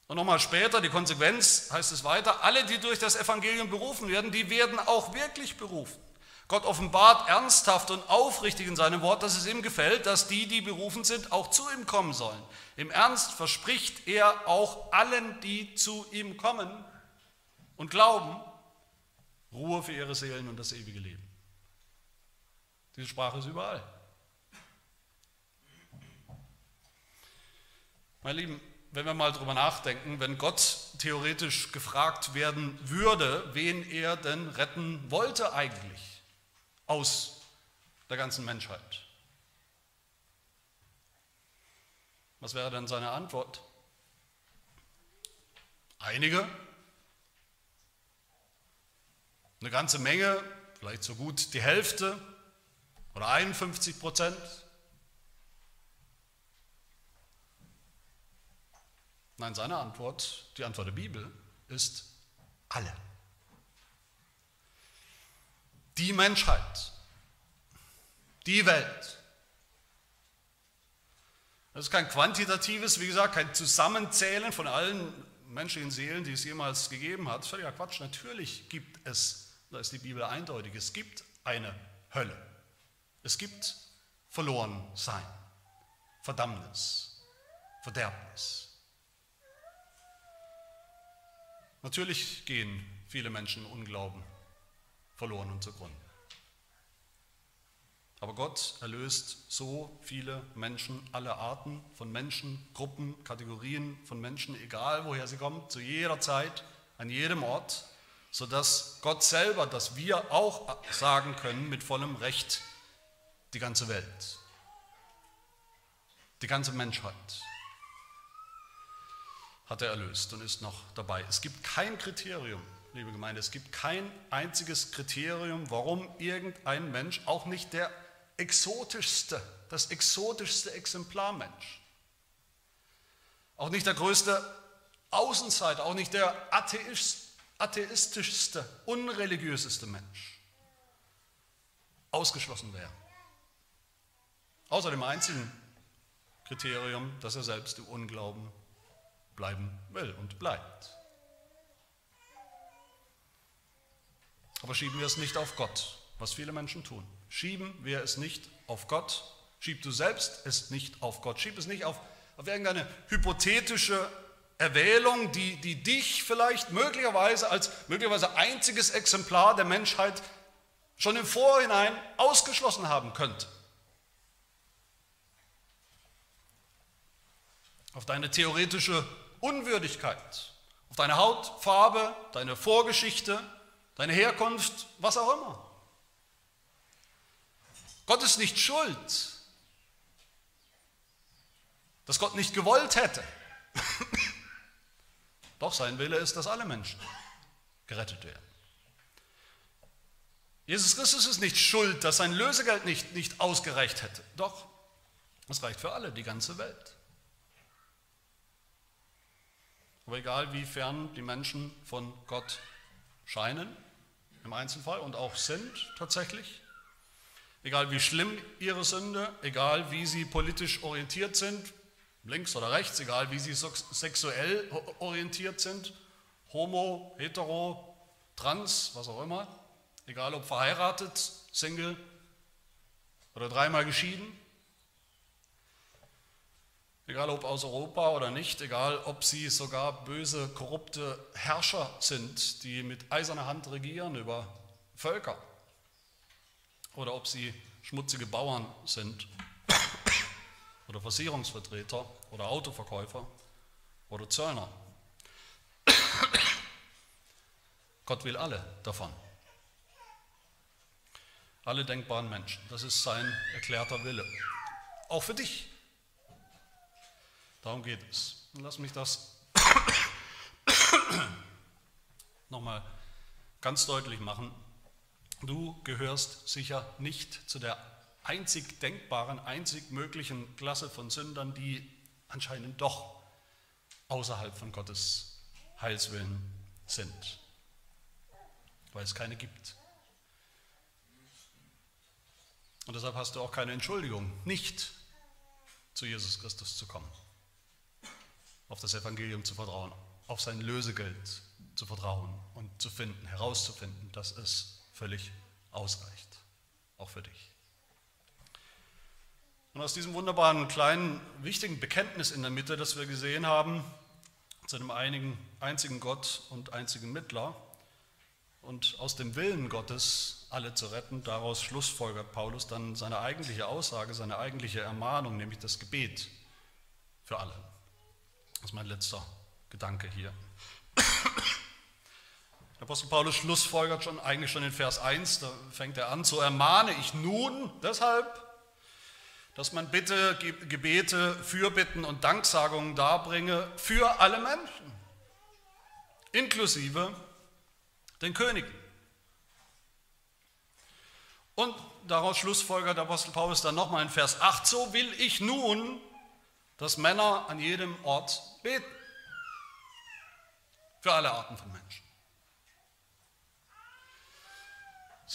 Und nochmal später, die Konsequenz heißt es weiter, alle, die durch das Evangelium berufen werden, die werden auch wirklich berufen. Gott offenbart ernsthaft und aufrichtig in seinem Wort, dass es ihm gefällt, dass die, die berufen sind, auch zu ihm kommen sollen. Im Ernst verspricht er auch allen, die zu ihm kommen und glauben, Ruhe für ihre Seelen und das ewige Leben. Diese Sprache ist überall. Meine Lieben, wenn wir mal drüber nachdenken, wenn Gott theoretisch gefragt werden würde, wen er denn retten wollte eigentlich aus der ganzen Menschheit. Was wäre dann seine Antwort? Einige, eine ganze Menge, vielleicht so gut die Hälfte oder 51 Prozent. Nein, seine Antwort, die Antwort der Bibel, ist alle die Menschheit, die Welt. Das ist kein quantitatives, wie gesagt, kein Zusammenzählen von allen menschlichen Seelen, die es jemals gegeben hat. Völliger Quatsch. Natürlich gibt es, da ist die Bibel eindeutig, es gibt eine Hölle. Es gibt Verlorensein, Verdammnis, Verderbnis. Natürlich gehen viele Menschen in Unglauben verloren und zugrunde. Aber Gott erlöst so viele Menschen, alle Arten von Menschen, Gruppen, Kategorien von Menschen, egal woher sie kommen, zu jeder Zeit, an jedem Ort, sodass Gott selber, dass wir auch sagen können mit vollem Recht, die ganze Welt, die ganze Menschheit hat er erlöst und ist noch dabei. Es gibt kein Kriterium, liebe Gemeinde, es gibt kein einziges Kriterium, warum irgendein Mensch, auch nicht der exotischste, das exotischste Exemplarmensch, auch nicht der größte Außenseiter, auch nicht der atheistischste, unreligiöseste Mensch ausgeschlossen wäre. Außer dem einzigen Kriterium, dass er selbst im Unglauben bleiben will und bleibt. Aber schieben wir es nicht auf Gott, was viele Menschen tun. Schieben wir es nicht auf Gott. Schieb du selbst es nicht auf Gott. Schieb es nicht auf, auf irgendeine hypothetische Erwählung, die, die dich vielleicht möglicherweise als möglicherweise einziges Exemplar der Menschheit schon im Vorhinein ausgeschlossen haben könnte. Auf deine theoretische Unwürdigkeit, auf deine Hautfarbe, deine Vorgeschichte, deine Herkunft, was auch immer. Gott ist nicht schuld, dass Gott nicht gewollt hätte. Doch sein Wille ist, dass alle Menschen gerettet werden. Jesus Christus ist nicht schuld, dass sein Lösegeld nicht, nicht ausgereicht hätte. Doch, es reicht für alle, die ganze Welt. Aber egal wie fern die Menschen von Gott scheinen, im Einzelfall und auch sind tatsächlich. Egal wie schlimm ihre Sünde, egal wie sie politisch orientiert sind, links oder rechts, egal wie sie sexuell orientiert sind, homo, hetero, trans, was auch immer, egal ob verheiratet, Single oder dreimal geschieden, Egal ob aus Europa oder nicht, egal ob sie sogar böse, korrupte Herrscher sind, die mit eiserner Hand regieren über Völker, oder ob sie schmutzige Bauern sind, oder Versicherungsvertreter oder Autoverkäufer oder Zöllner. Gott will alle davon. Alle denkbaren Menschen. Das ist sein erklärter Wille. Auch für dich. Darum geht es. Und lass mich das [COUGHS] nochmal ganz deutlich machen. Du gehörst sicher nicht zu der einzig denkbaren, einzig möglichen Klasse von Sündern, die anscheinend doch außerhalb von Gottes Heilswillen sind, weil es keine gibt. Und deshalb hast du auch keine Entschuldigung, nicht zu Jesus Christus zu kommen, auf das Evangelium zu vertrauen, auf sein Lösegeld zu vertrauen und zu finden, herauszufinden, dass es völlig ausreicht, auch für dich. Und aus diesem wunderbaren kleinen, wichtigen Bekenntnis in der Mitte, das wir gesehen haben, zu einem einigen, einzigen Gott und einzigen Mittler und aus dem Willen Gottes alle zu retten, daraus schlussfolgert Paulus dann seine eigentliche Aussage, seine eigentliche Ermahnung, nämlich das Gebet für alle. Das ist mein letzter Gedanke hier. Der Apostel Paulus schlussfolgert schon, eigentlich schon in Vers 1, da fängt er an, so ermahne ich nun deshalb, dass man Bitte, Gebete, Fürbitten und Danksagungen darbringe für alle Menschen, inklusive den Königen. Und daraus schlussfolgert der Apostel Paulus dann nochmal in Vers 8, so will ich nun, dass Männer an jedem Ort beten. Für alle Arten von Menschen.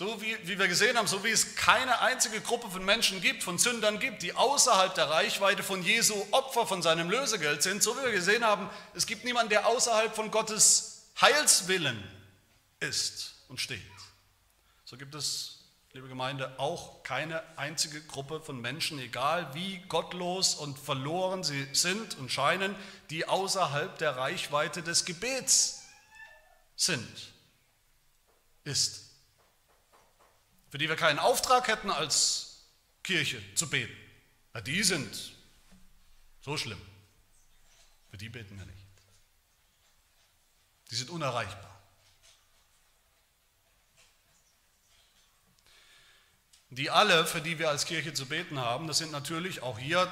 So wie, wie wir gesehen haben, so wie es keine einzige Gruppe von Menschen gibt, von Sündern gibt, die außerhalb der Reichweite von Jesu Opfer von seinem Lösegeld sind, so wie wir gesehen haben, es gibt niemanden, der außerhalb von Gottes Heilswillen ist und steht. So gibt es, liebe Gemeinde, auch keine einzige Gruppe von Menschen, egal wie gottlos und verloren sie sind und scheinen, die außerhalb der Reichweite des Gebets sind, ist für die wir keinen Auftrag hätten als Kirche zu beten. Na, die sind so schlimm. Für die beten wir nicht. Die sind unerreichbar. Die alle, für die wir als Kirche zu beten haben, das sind natürlich auch hier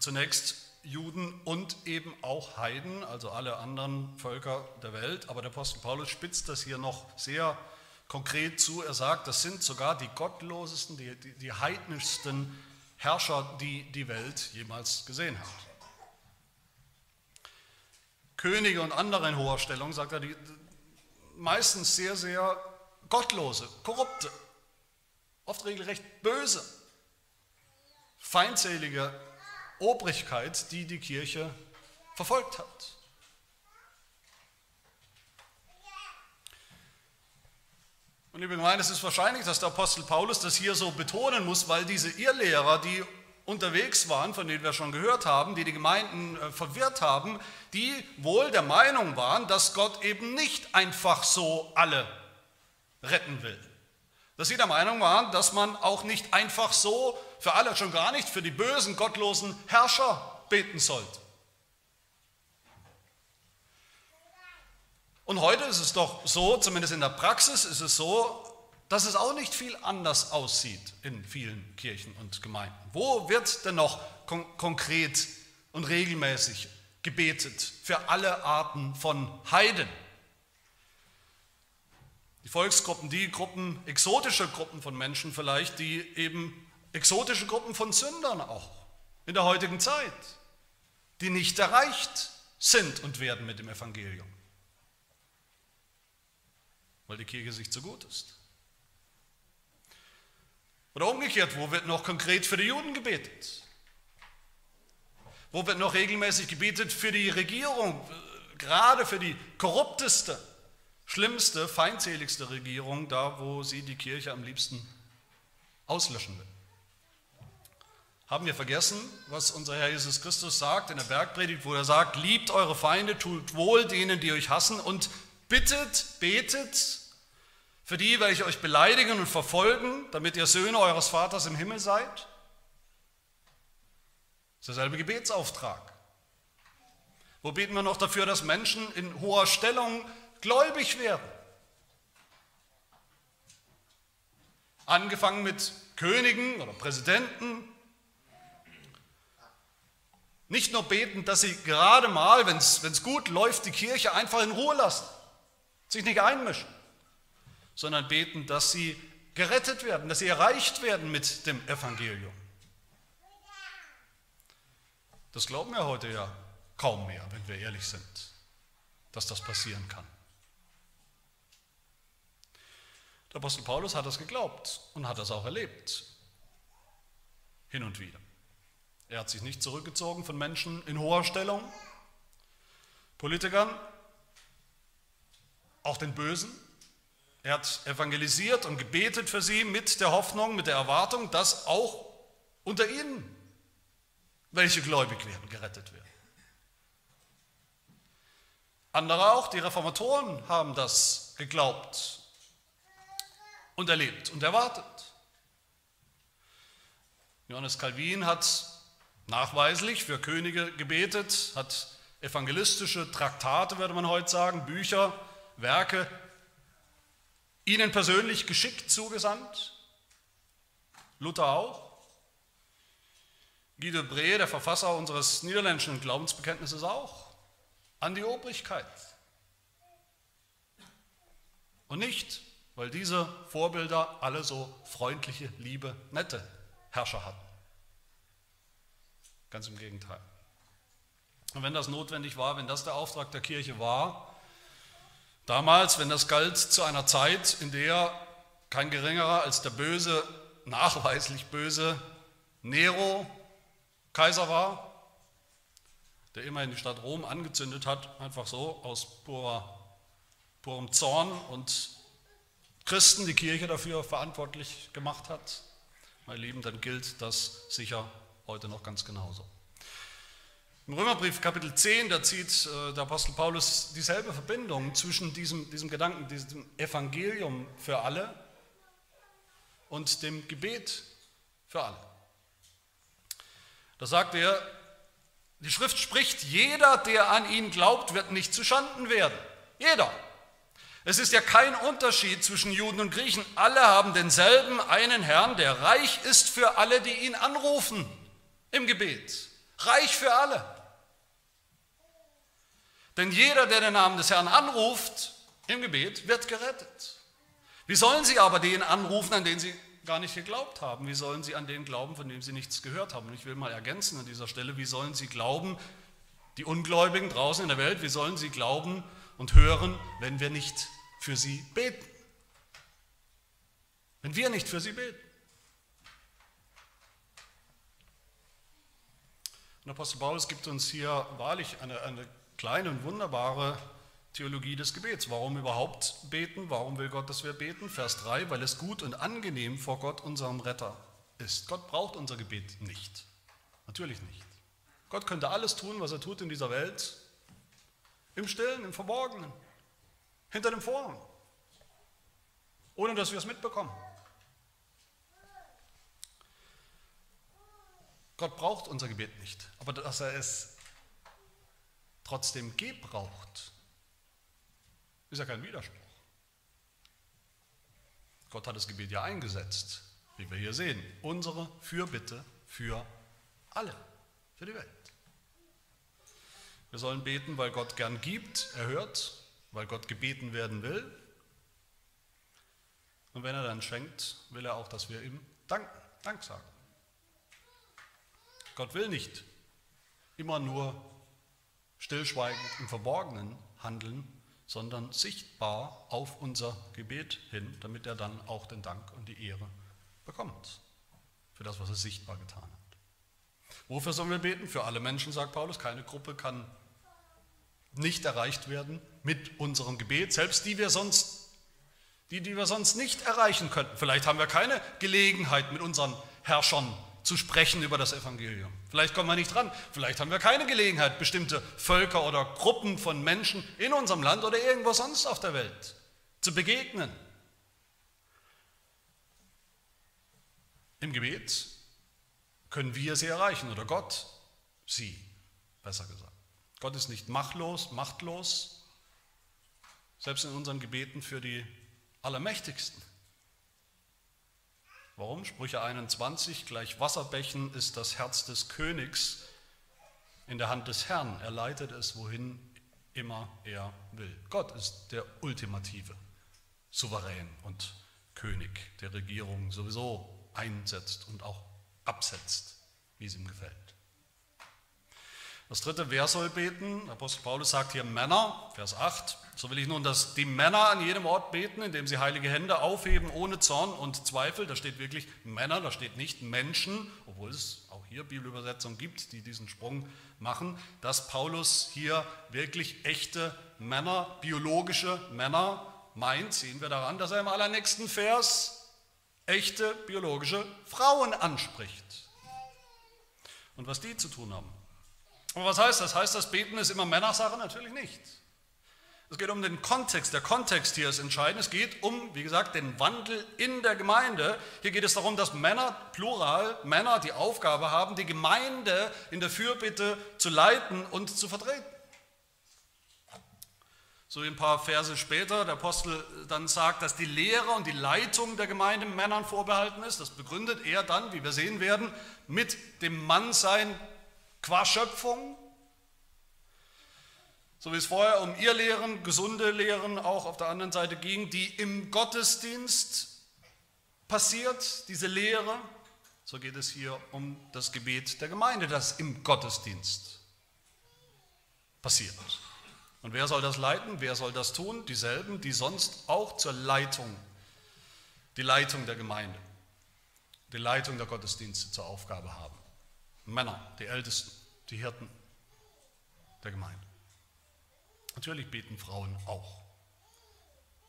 zunächst Juden und eben auch Heiden, also alle anderen Völker der Welt. Aber der Apostel Paulus spitzt das hier noch sehr konkret zu. Er sagt, das sind sogar die gottlosesten, die, die, die heidnischsten Herrscher, die die Welt jemals gesehen hat. Könige und andere in hoher Stellung, sagt er, die meistens sehr, sehr gottlose, korrupte, oft regelrecht böse, feindselige Obrigkeit, die die Kirche verfolgt hat. Und liebe Gemeinde, es ist wahrscheinlich, dass der Apostel Paulus das hier so betonen muss, weil diese Irrlehrer, die unterwegs waren, von denen wir schon gehört haben, die die Gemeinden äh, verwirrt haben, die wohl der Meinung waren, dass Gott eben nicht einfach so alle retten will. Dass sie der Meinung waren, dass man auch nicht einfach so für alle, schon gar nicht für die bösen, gottlosen Herrscher beten sollte. Und heute ist es doch so, zumindest in der Praxis ist es so, dass es auch nicht viel anders aussieht in vielen Kirchen und Gemeinden. Wo wird denn noch kon konkret und regelmäßig gebetet für alle Arten von Heiden? Die Volksgruppen, die Gruppen, exotische Gruppen von Menschen vielleicht, die eben exotische Gruppen von Sündern auch in der heutigen Zeit, die nicht erreicht sind und werden mit dem Evangelium weil die Kirche sich zu gut ist. Oder umgekehrt, wo wird noch konkret für die Juden gebetet? Wo wird noch regelmäßig gebetet für die Regierung, gerade für die korrupteste, schlimmste, feindseligste Regierung, da wo sie die Kirche am liebsten auslöschen will? Haben wir vergessen, was unser Herr Jesus Christus sagt in der Bergpredigt, wo er sagt, liebt eure Feinde, tut wohl denen, die euch hassen und Bittet, betet für die, welche euch beleidigen und verfolgen, damit ihr Söhne eures Vaters im Himmel seid. Das ist derselbe Gebetsauftrag. Wo beten wir noch dafür, dass Menschen in hoher Stellung gläubig werden? Angefangen mit Königen oder Präsidenten. Nicht nur beten, dass sie gerade mal, wenn es gut läuft, die Kirche einfach in Ruhe lassen, sich nicht einmischen, sondern beten, dass sie gerettet werden, dass sie erreicht werden mit dem Evangelium. Das glauben wir heute ja kaum mehr, wenn wir ehrlich sind, dass das passieren kann. Der Apostel Paulus hat das geglaubt und hat das auch erlebt. Hin und wieder. Er hat sich nicht zurückgezogen von Menschen in hoher Stellung, Politikern, auch den Bösen. Er hat evangelisiert und gebetet für sie mit der Hoffnung, mit der Erwartung, dass auch unter ihnen welche gläubig werden, gerettet werden. Andere auch, die Reformatoren haben das geglaubt und erlebt und erwartet. Johannes Calvin hat nachweislich für Könige gebetet, hat evangelistische Traktate, würde man heute sagen, Bücher, Werke ihnen persönlich geschickt zugesandt. Luther auch. Guido Bree, der Verfasser unseres niederländischen Glaubensbekenntnisses auch, an die Obrigkeit. Und nicht, weil diese Vorbilder alle so freundliche, liebe, nette Herrscher hatten. Ganz im Gegenteil. Und wenn das notwendig war, wenn das der Auftrag der Kirche war, damals, wenn das galt zu einer Zeit, in der kein geringerer als der böse, nachweislich böse Nero Kaiser war, der immerhin die Stadt Rom angezündet hat, einfach so aus purer, purem Zorn und Christen die Kirche dafür verantwortlich gemacht hat, meine Lieben, dann gilt das sicher heute noch ganz genauso. Im Römerbrief Kapitel 10, da zieht äh, der Apostel Paulus dieselbe Verbindung zwischen diesem, diesem Gedanken, diesem Evangelium für alle und dem Gebet für alle. Da sagt er, die Schrift spricht, jeder, der an ihn glaubt, wird nicht zuschanden werden. Jeder. Es ist ja kein Unterschied zwischen Juden und Griechen. Alle haben denselben einen Herrn, der reich ist für alle, die ihn anrufen im Gebet. Reich für alle. Denn jeder, der den Namen des Herrn anruft im Gebet, wird gerettet. Wie sollen sie aber den anrufen, an den sie gar nicht geglaubt haben. Wie sollen sie an den glauben, von dem sie nichts gehört haben? Und ich will mal ergänzen an dieser Stelle, wie sollen sie glauben, die Ungläubigen draußen in der Welt, wie sollen sie glauben und hören, wenn wir nicht für sie beten? Wenn wir nicht für sie beten. Und Apostel Paulus gibt uns hier wahrlich eine, eine kleine und wunderbare Theologie des Gebets. Warum überhaupt beten? Warum will Gott, dass wir beten? Vers 3, weil es gut und angenehm vor Gott, unserem Retter, ist. Gott braucht unser Gebet nicht. Natürlich nicht. Gott könnte alles tun, was er tut in dieser Welt, im Stillen, im Verborgenen, hinter dem Vorhang, ohne dass wir es mitbekommen. Gott braucht unser Gebet nicht, aber dass er es trotzdem gebraucht, ist ja kein Widerspruch. Gott hat das Gebet ja eingesetzt, wie wir hier sehen. Unsere Fürbitte für alle, für die Welt. Wir sollen beten, weil Gott gern gibt, er hört, weil Gott gebeten werden will. Und wenn er dann schenkt, will er auch, dass wir ihm danken, Dank sagen. Gott will nicht immer nur stillschweigend im Verborgenen handeln, sondern sichtbar auf unser Gebet hin, damit er dann auch den Dank und die Ehre bekommt für das, was er sichtbar getan hat. Wofür sollen wir beten? Für alle Menschen, sagt Paulus. Keine Gruppe kann nicht erreicht werden mit unserem Gebet, selbst die wir sonst, die, die wir sonst nicht erreichen könnten. Vielleicht haben wir keine Gelegenheit, mit unseren Herrschern zu sprechen über das Evangelium. Vielleicht kommen wir nicht dran. Vielleicht haben wir keine Gelegenheit, bestimmte Völker oder Gruppen von Menschen in unserem Land oder irgendwo sonst auf der Welt zu begegnen. Im Gebet können wir sie erreichen oder Gott sie, besser gesagt. Gott ist nicht machtlos, machtlos, selbst in unseren Gebeten für die Allermächtigsten. Warum? Sprüche 21, gleich Wasserbächen ist das Herz des Königs in der Hand des Herrn. Er leitet es, wohin immer er will. Gott ist der ultimative Souverän und König, der Regierung sowieso einsetzt und auch absetzt, wie es ihm gefällt. Das dritte, wer soll beten? Apostel Paulus sagt hier Männer, Vers 8. So will ich nun, dass die Männer an jedem Ort beten, indem sie heilige Hände aufheben, ohne Zorn und Zweifel. Da steht wirklich Männer, da steht nicht Menschen, obwohl es auch hier Bibelübersetzungen gibt, die diesen Sprung machen, dass Paulus hier wirklich echte Männer, biologische Männer meint, sehen wir daran, dass er im allernächsten Vers echte biologische Frauen anspricht. Und was die zu tun haben. Aber was heißt das? Heißt das, Beten ist immer Männersache? Natürlich nicht. Es geht um den Kontext. Der Kontext hier ist entscheidend. Es geht um, wie gesagt, den Wandel in der Gemeinde. Hier geht es darum, dass Männer, plural, Männer die Aufgabe haben, die Gemeinde in der Fürbitte zu leiten und zu vertreten. So wie ein paar Verse später der Apostel dann sagt, dass die Lehre und die Leitung der Gemeinde Männern vorbehalten ist. Das begründet er dann, wie wir sehen werden, mit dem Mannsein qua Schöpfung, so wie es vorher um ihr Lehren, gesunde Lehren auch auf der anderen Seite ging, die im Gottesdienst passiert, diese Lehre, so geht es hier um das Gebet der Gemeinde, das im Gottesdienst passiert. Und wer soll das leiten? Wer soll das tun? Dieselben, die sonst auch zur Leitung, die Leitung der Gemeinde, die Leitung der Gottesdienste zur Aufgabe haben. Männer, die Ältesten, die Hirten der Gemeinde. Natürlich beten Frauen auch.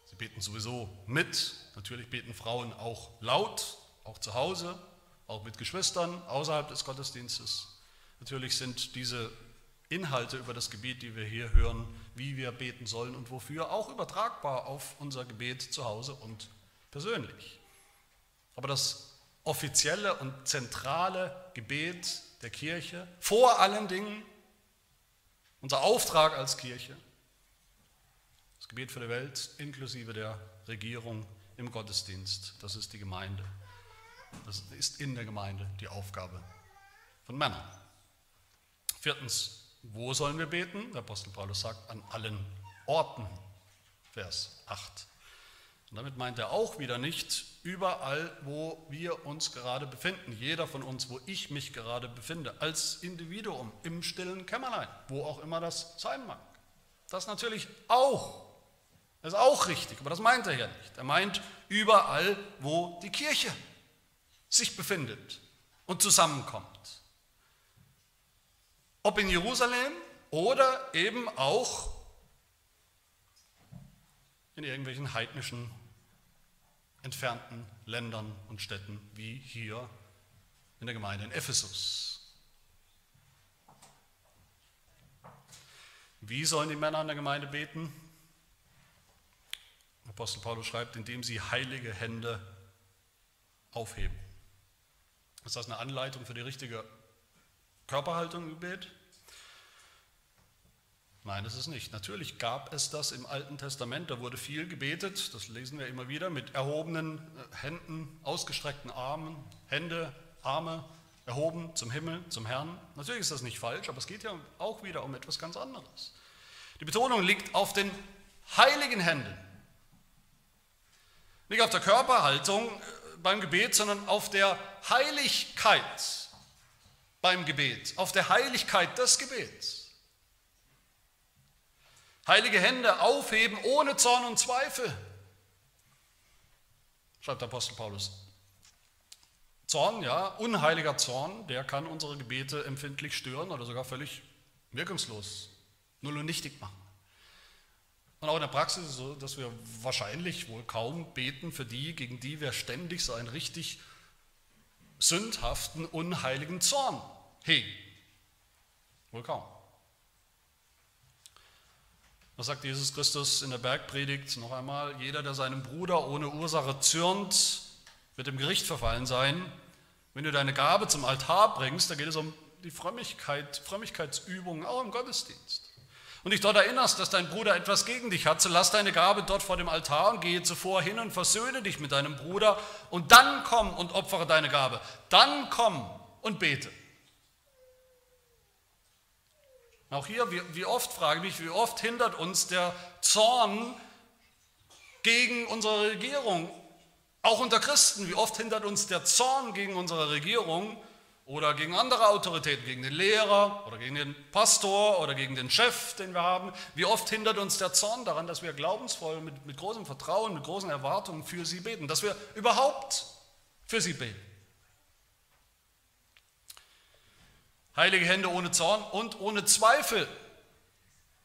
Sie beten sowieso mit. Natürlich beten Frauen auch laut, auch zu Hause, auch mit Geschwistern außerhalb des Gottesdienstes. Natürlich sind diese Inhalte über das Gebet, die wir hier hören, wie wir beten sollen und wofür, auch übertragbar auf unser Gebet zu Hause und persönlich. Aber das offizielle und zentrale Gebet der Kirche, vor allen Dingen unser Auftrag als Kirche, Gebet für die Welt inklusive der Regierung im Gottesdienst. Das ist die Gemeinde. Das ist in der Gemeinde die Aufgabe von Männern. Viertens, wo sollen wir beten? Der Apostel Paulus sagt, an allen Orten. Vers 8. Und damit meint er auch wieder nicht überall, wo wir uns gerade befinden. Jeder von uns, wo ich mich gerade befinde, als Individuum im stillen Kämmerlein, wo auch immer das sein mag. Das natürlich auch das ist auch richtig, aber das meint er ja nicht. Er meint überall, wo die Kirche sich befindet und zusammenkommt. Ob in Jerusalem oder eben auch in irgendwelchen heidnischen, entfernten Ländern und Städten wie hier in der Gemeinde in Ephesus. Wie sollen die Männer in der Gemeinde beten? Apostel Paulus schreibt, indem sie heilige Hände aufheben. Ist das eine Anleitung für die richtige Körperhaltung im Gebet? Nein, das ist nicht. Natürlich gab es das im Alten Testament, da wurde viel gebetet, das lesen wir immer wieder, mit erhobenen äh, Händen, ausgestreckten Armen, Hände, Arme erhoben zum Himmel, zum Herrn. Natürlich ist das nicht falsch, aber es geht ja auch wieder um etwas ganz anderes. Die Betonung liegt auf den heiligen Händen. Nicht auf der Körperhaltung äh, beim Gebet, sondern auf der Heiligkeit beim Gebet, auf der Heiligkeit des Gebets. Heilige Hände aufheben ohne Zorn und Zweifel, schreibt der Apostel Paulus. Zorn, ja, unheiliger Zorn, der kann unsere Gebete empfindlich stören oder sogar völlig wirkungslos, null und nichtig machen. Und auch in der Praxis ist es so, dass wir wahrscheinlich wohl kaum beten für die, gegen die wir ständig so einen richtig sündhaften, unheiligen Zorn hegen. Wohl kaum. Was sagt Jesus Christus in der Bergpredigt noch einmal? Jeder, der seinem Bruder ohne Ursache zürnt, wird im Gericht verfallen sein. Wenn du deine Gabe zum Altar bringst, da geht es um die Frömmigkeit, Frömmigkeitsübungen auch im Gottesdienst. Und dich dort erinnerst, dass dein Bruder etwas gegen dich hat, so lass deine Gabe dort vor dem Altar und gehe zuvor hin und versöhne dich mit deinem Bruder und dann komm und opfere deine Gabe. Dann komm und bete. Auch hier, wie, wie oft frage ich mich, wie oft hindert uns der Zorn gegen unsere Regierung, auch unter Christen, wie oft hindert uns der Zorn gegen unsere Regierung oder gegen andere Autoritäten, gegen den Lehrer oder gegen den Pastor oder gegen den Chef, den wir haben. Wie oft hindert uns der Zorn daran, dass wir glaubensvoll, mit, mit großem Vertrauen, mit großen Erwartungen für sie beten, dass wir überhaupt für sie beten. Heilige Hände ohne Zorn und ohne Zweifel,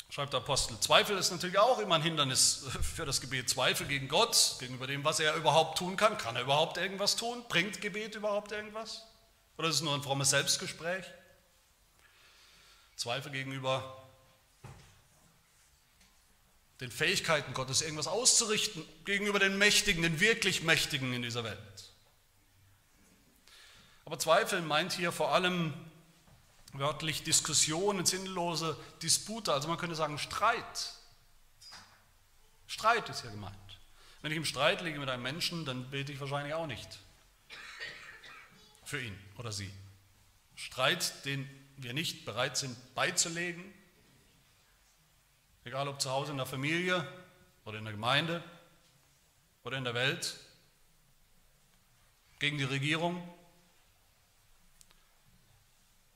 schreibt der Apostel. Zweifel ist natürlich auch immer ein Hindernis für das Gebet. Zweifel gegen Gott, gegenüber dem, was er überhaupt tun kann. Kann er überhaupt irgendwas tun? Bringt Gebet überhaupt irgendwas? Oder ist es nur ein frommes Selbstgespräch? Zweifel gegenüber den Fähigkeiten Gottes, irgendwas auszurichten, gegenüber den Mächtigen, den wirklich Mächtigen in dieser Welt. Aber Zweifel meint hier vor allem wörtlich Diskussionen, sinnlose Dispute, also man könnte sagen Streit. Streit ist hier gemeint. Wenn ich im Streit liege mit einem Menschen, dann bete ich wahrscheinlich auch nicht für ihn oder sie. Streit, den wir nicht bereit sind beizulegen, egal ob zu Hause in der Familie oder in der Gemeinde oder in der Welt, gegen die Regierung,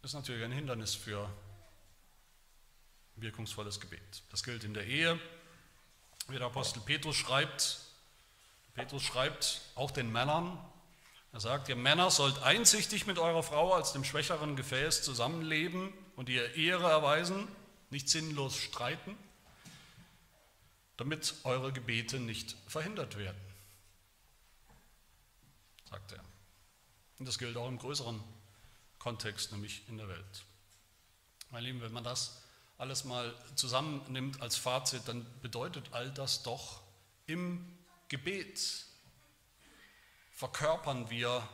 ist natürlich ein Hindernis für wirkungsvolles Gebet. Das gilt in der Ehe, wie der Apostel Petrus schreibt. Petrus schreibt auch den Männern, er sagt, ihr Männer sollt einsichtig mit eurer Frau als dem schwächeren Gefäß zusammenleben und ihr Ehre erweisen, nicht sinnlos streiten, damit eure Gebete nicht verhindert werden, sagt er. Und das gilt auch im größeren Kontext, nämlich in der Welt. Meine Lieben, wenn man das alles mal zusammennimmt als Fazit, dann bedeutet all das doch im Gebet verkörpern wir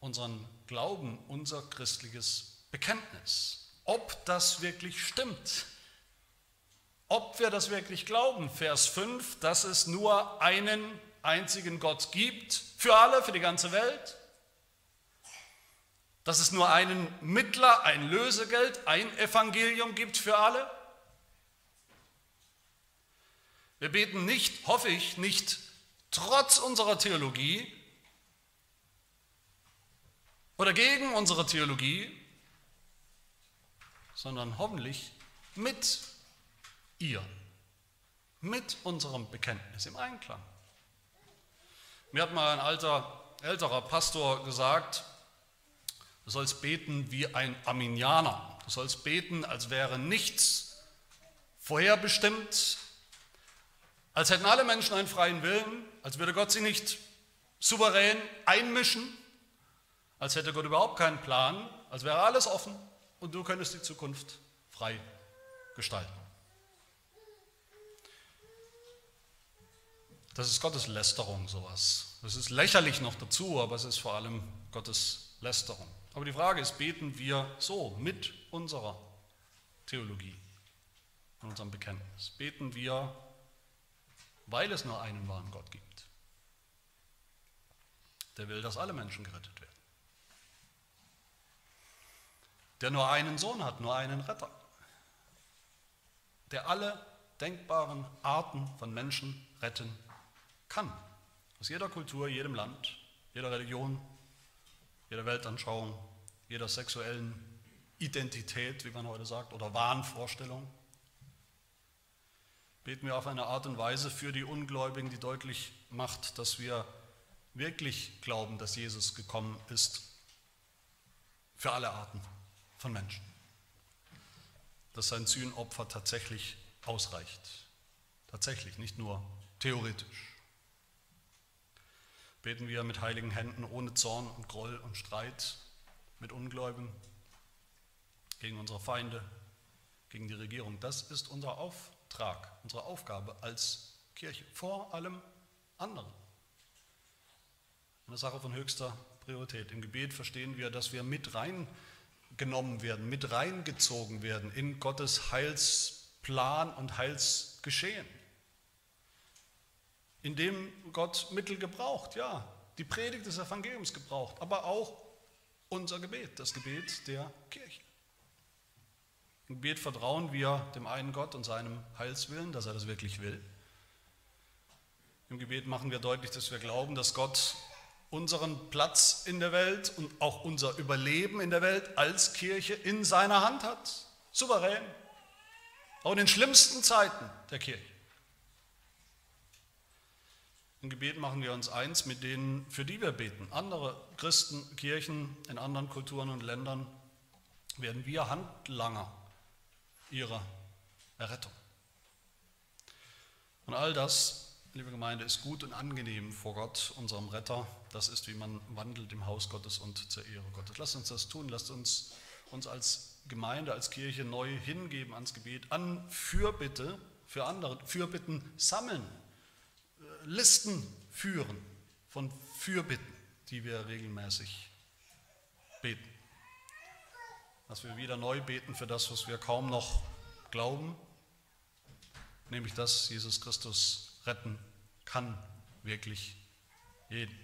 unseren Glauben, unser christliches Bekenntnis. Ob das wirklich stimmt, ob wir das wirklich glauben. Vers 5, dass es nur einen einzigen Gott gibt, für alle, für die ganze Welt. Dass es nur einen Mittler, ein Lösegeld, ein Evangelium gibt für alle. Wir beten nicht, hoffe ich, nicht trotz unserer Theologie, oder gegen unsere Theologie, sondern hoffentlich mit ihr, mit unserem Bekenntnis im Einklang. Mir hat mal ein alter, älterer Pastor gesagt, du sollst beten wie ein Arminianer. Du sollst beten, als wäre nichts vorherbestimmt, als hätten alle Menschen einen freien Willen, als würde Gott sie nicht souverän einmischen, als hätte Gott überhaupt keinen Plan, als wäre alles offen und du könntest die Zukunft frei gestalten. Das ist Gottes Lästerung, sowas. Das ist lächerlich noch dazu, aber es ist vor allem Gottes Lästerung. Aber die Frage ist, beten wir so mit unserer Theologie und unserem Bekenntnis? Beten wir, weil es nur einen wahren Gott gibt, der will, dass alle Menschen gerettet werden? der nur einen Sohn hat, nur einen Retter, der alle denkbaren Arten von Menschen retten kann. Aus jeder Kultur, jedem Land, jeder Religion, jeder Weltanschauung, jeder sexuellen Identität, wie man heute sagt, oder Wahnvorstellung. Beten wir auf eine Art und Weise für die Ungläubigen, die deutlich macht, dass wir wirklich glauben, dass Jesus gekommen ist für alle Arten von Menschen. Dass sein Sühnopfer tatsächlich ausreicht. Tatsächlich, nicht nur theoretisch. Beten wir mit heiligen Händen ohne Zorn und Groll und Streit, mit Ungläubigen, gegen unsere Feinde, gegen die Regierung. Das ist unser Auftrag, unsere Aufgabe als Kirche, vor allem anderen. Eine Sache von höchster Priorität. Im Gebet verstehen wir, dass wir mit rein genommen werden, mit reingezogen werden in Gottes Heilsplan und Heilsgeschehen. In dem Gott Mittel gebraucht, ja, die Predigt des Evangeliums gebraucht, aber auch unser Gebet, das Gebet der Kirche. Im Gebet vertrauen wir dem einen Gott und seinem Heilswillen, dass er das wirklich will. Im Gebet machen wir deutlich, dass wir glauben, dass Gott unseren Platz in der Welt und auch unser Überleben in der Welt als Kirche in seiner Hand hat. Souverän. Auch in den schlimmsten Zeiten der Kirche. Im Gebet machen wir uns eins mit denen, für die wir beten. Andere Christen, Kirchen in anderen Kulturen und Ländern werden wir Handlanger ihrer Errettung. Und all das, liebe Gemeinde, ist gut und angenehm vor Gott, unserem Retter. Das ist, wie man wandelt im Haus Gottes und zur Ehre Gottes. Lasst uns das tun. Lasst uns uns als Gemeinde, als Kirche neu hingeben ans Gebet, an Fürbitte für andere, Fürbitten sammeln Listen führen von Fürbitten, die wir regelmäßig beten. Dass wir wieder neu beten für das, was wir kaum noch glauben, nämlich dass Jesus Christus retten kann, wirklich jeden.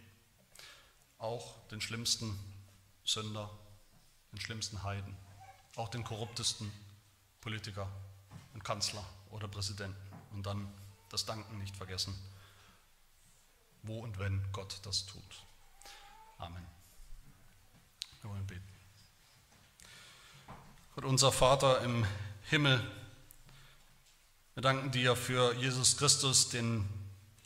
Auch den schlimmsten Sünder, den schlimmsten Heiden, auch den korruptesten Politiker und Kanzler oder Präsidenten. Und dann das Danken nicht vergessen wo und wenn Gott das tut. Amen. Wir wollen beten. Gott, unser Vater im Himmel, wir danken dir für Jesus Christus, den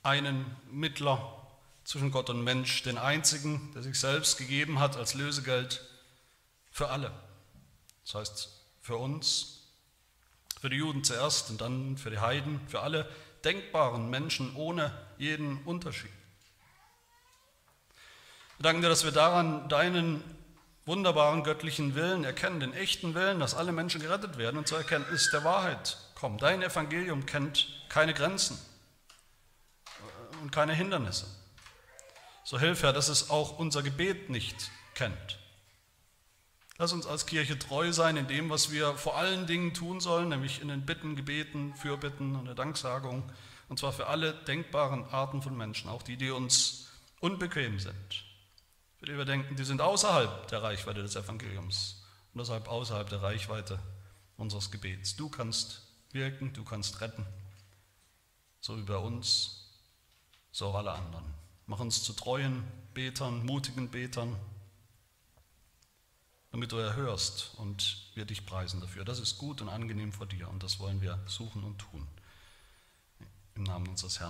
einen Mittler zwischen Gott und Mensch, den einzigen, der sich selbst gegeben hat als Lösegeld für alle. Das heißt, für uns, für die Juden zuerst und dann für die Heiden, für alle denkbaren Menschen ohne jeden Unterschied. Wir danken dir, dass wir daran deinen wunderbaren göttlichen Willen erkennen, den echten Willen, dass alle Menschen gerettet werden und zur Erkenntnis der Wahrheit kommen. Dein Evangelium kennt keine Grenzen und keine Hindernisse. So hilf Herr, dass es auch unser Gebet nicht kennt. Lass uns als Kirche treu sein in dem, was wir vor allen Dingen tun sollen, nämlich in den Bitten, Gebeten, Fürbitten und der Danksagung, und zwar für alle denkbaren Arten von Menschen, auch die, die uns unbequem sind für die wir denken, die sind außerhalb der Reichweite des Evangeliums und deshalb außerhalb der Reichweite unseres Gebets. Du kannst wirken, du kannst retten, so wie bei uns, so auch alle anderen. Mach uns zu treuen Betern, mutigen Betern, damit du erhörst und wir dich preisen dafür. Das ist gut und angenehm vor dir und das wollen wir suchen und tun. Im Namen unseres Herrn.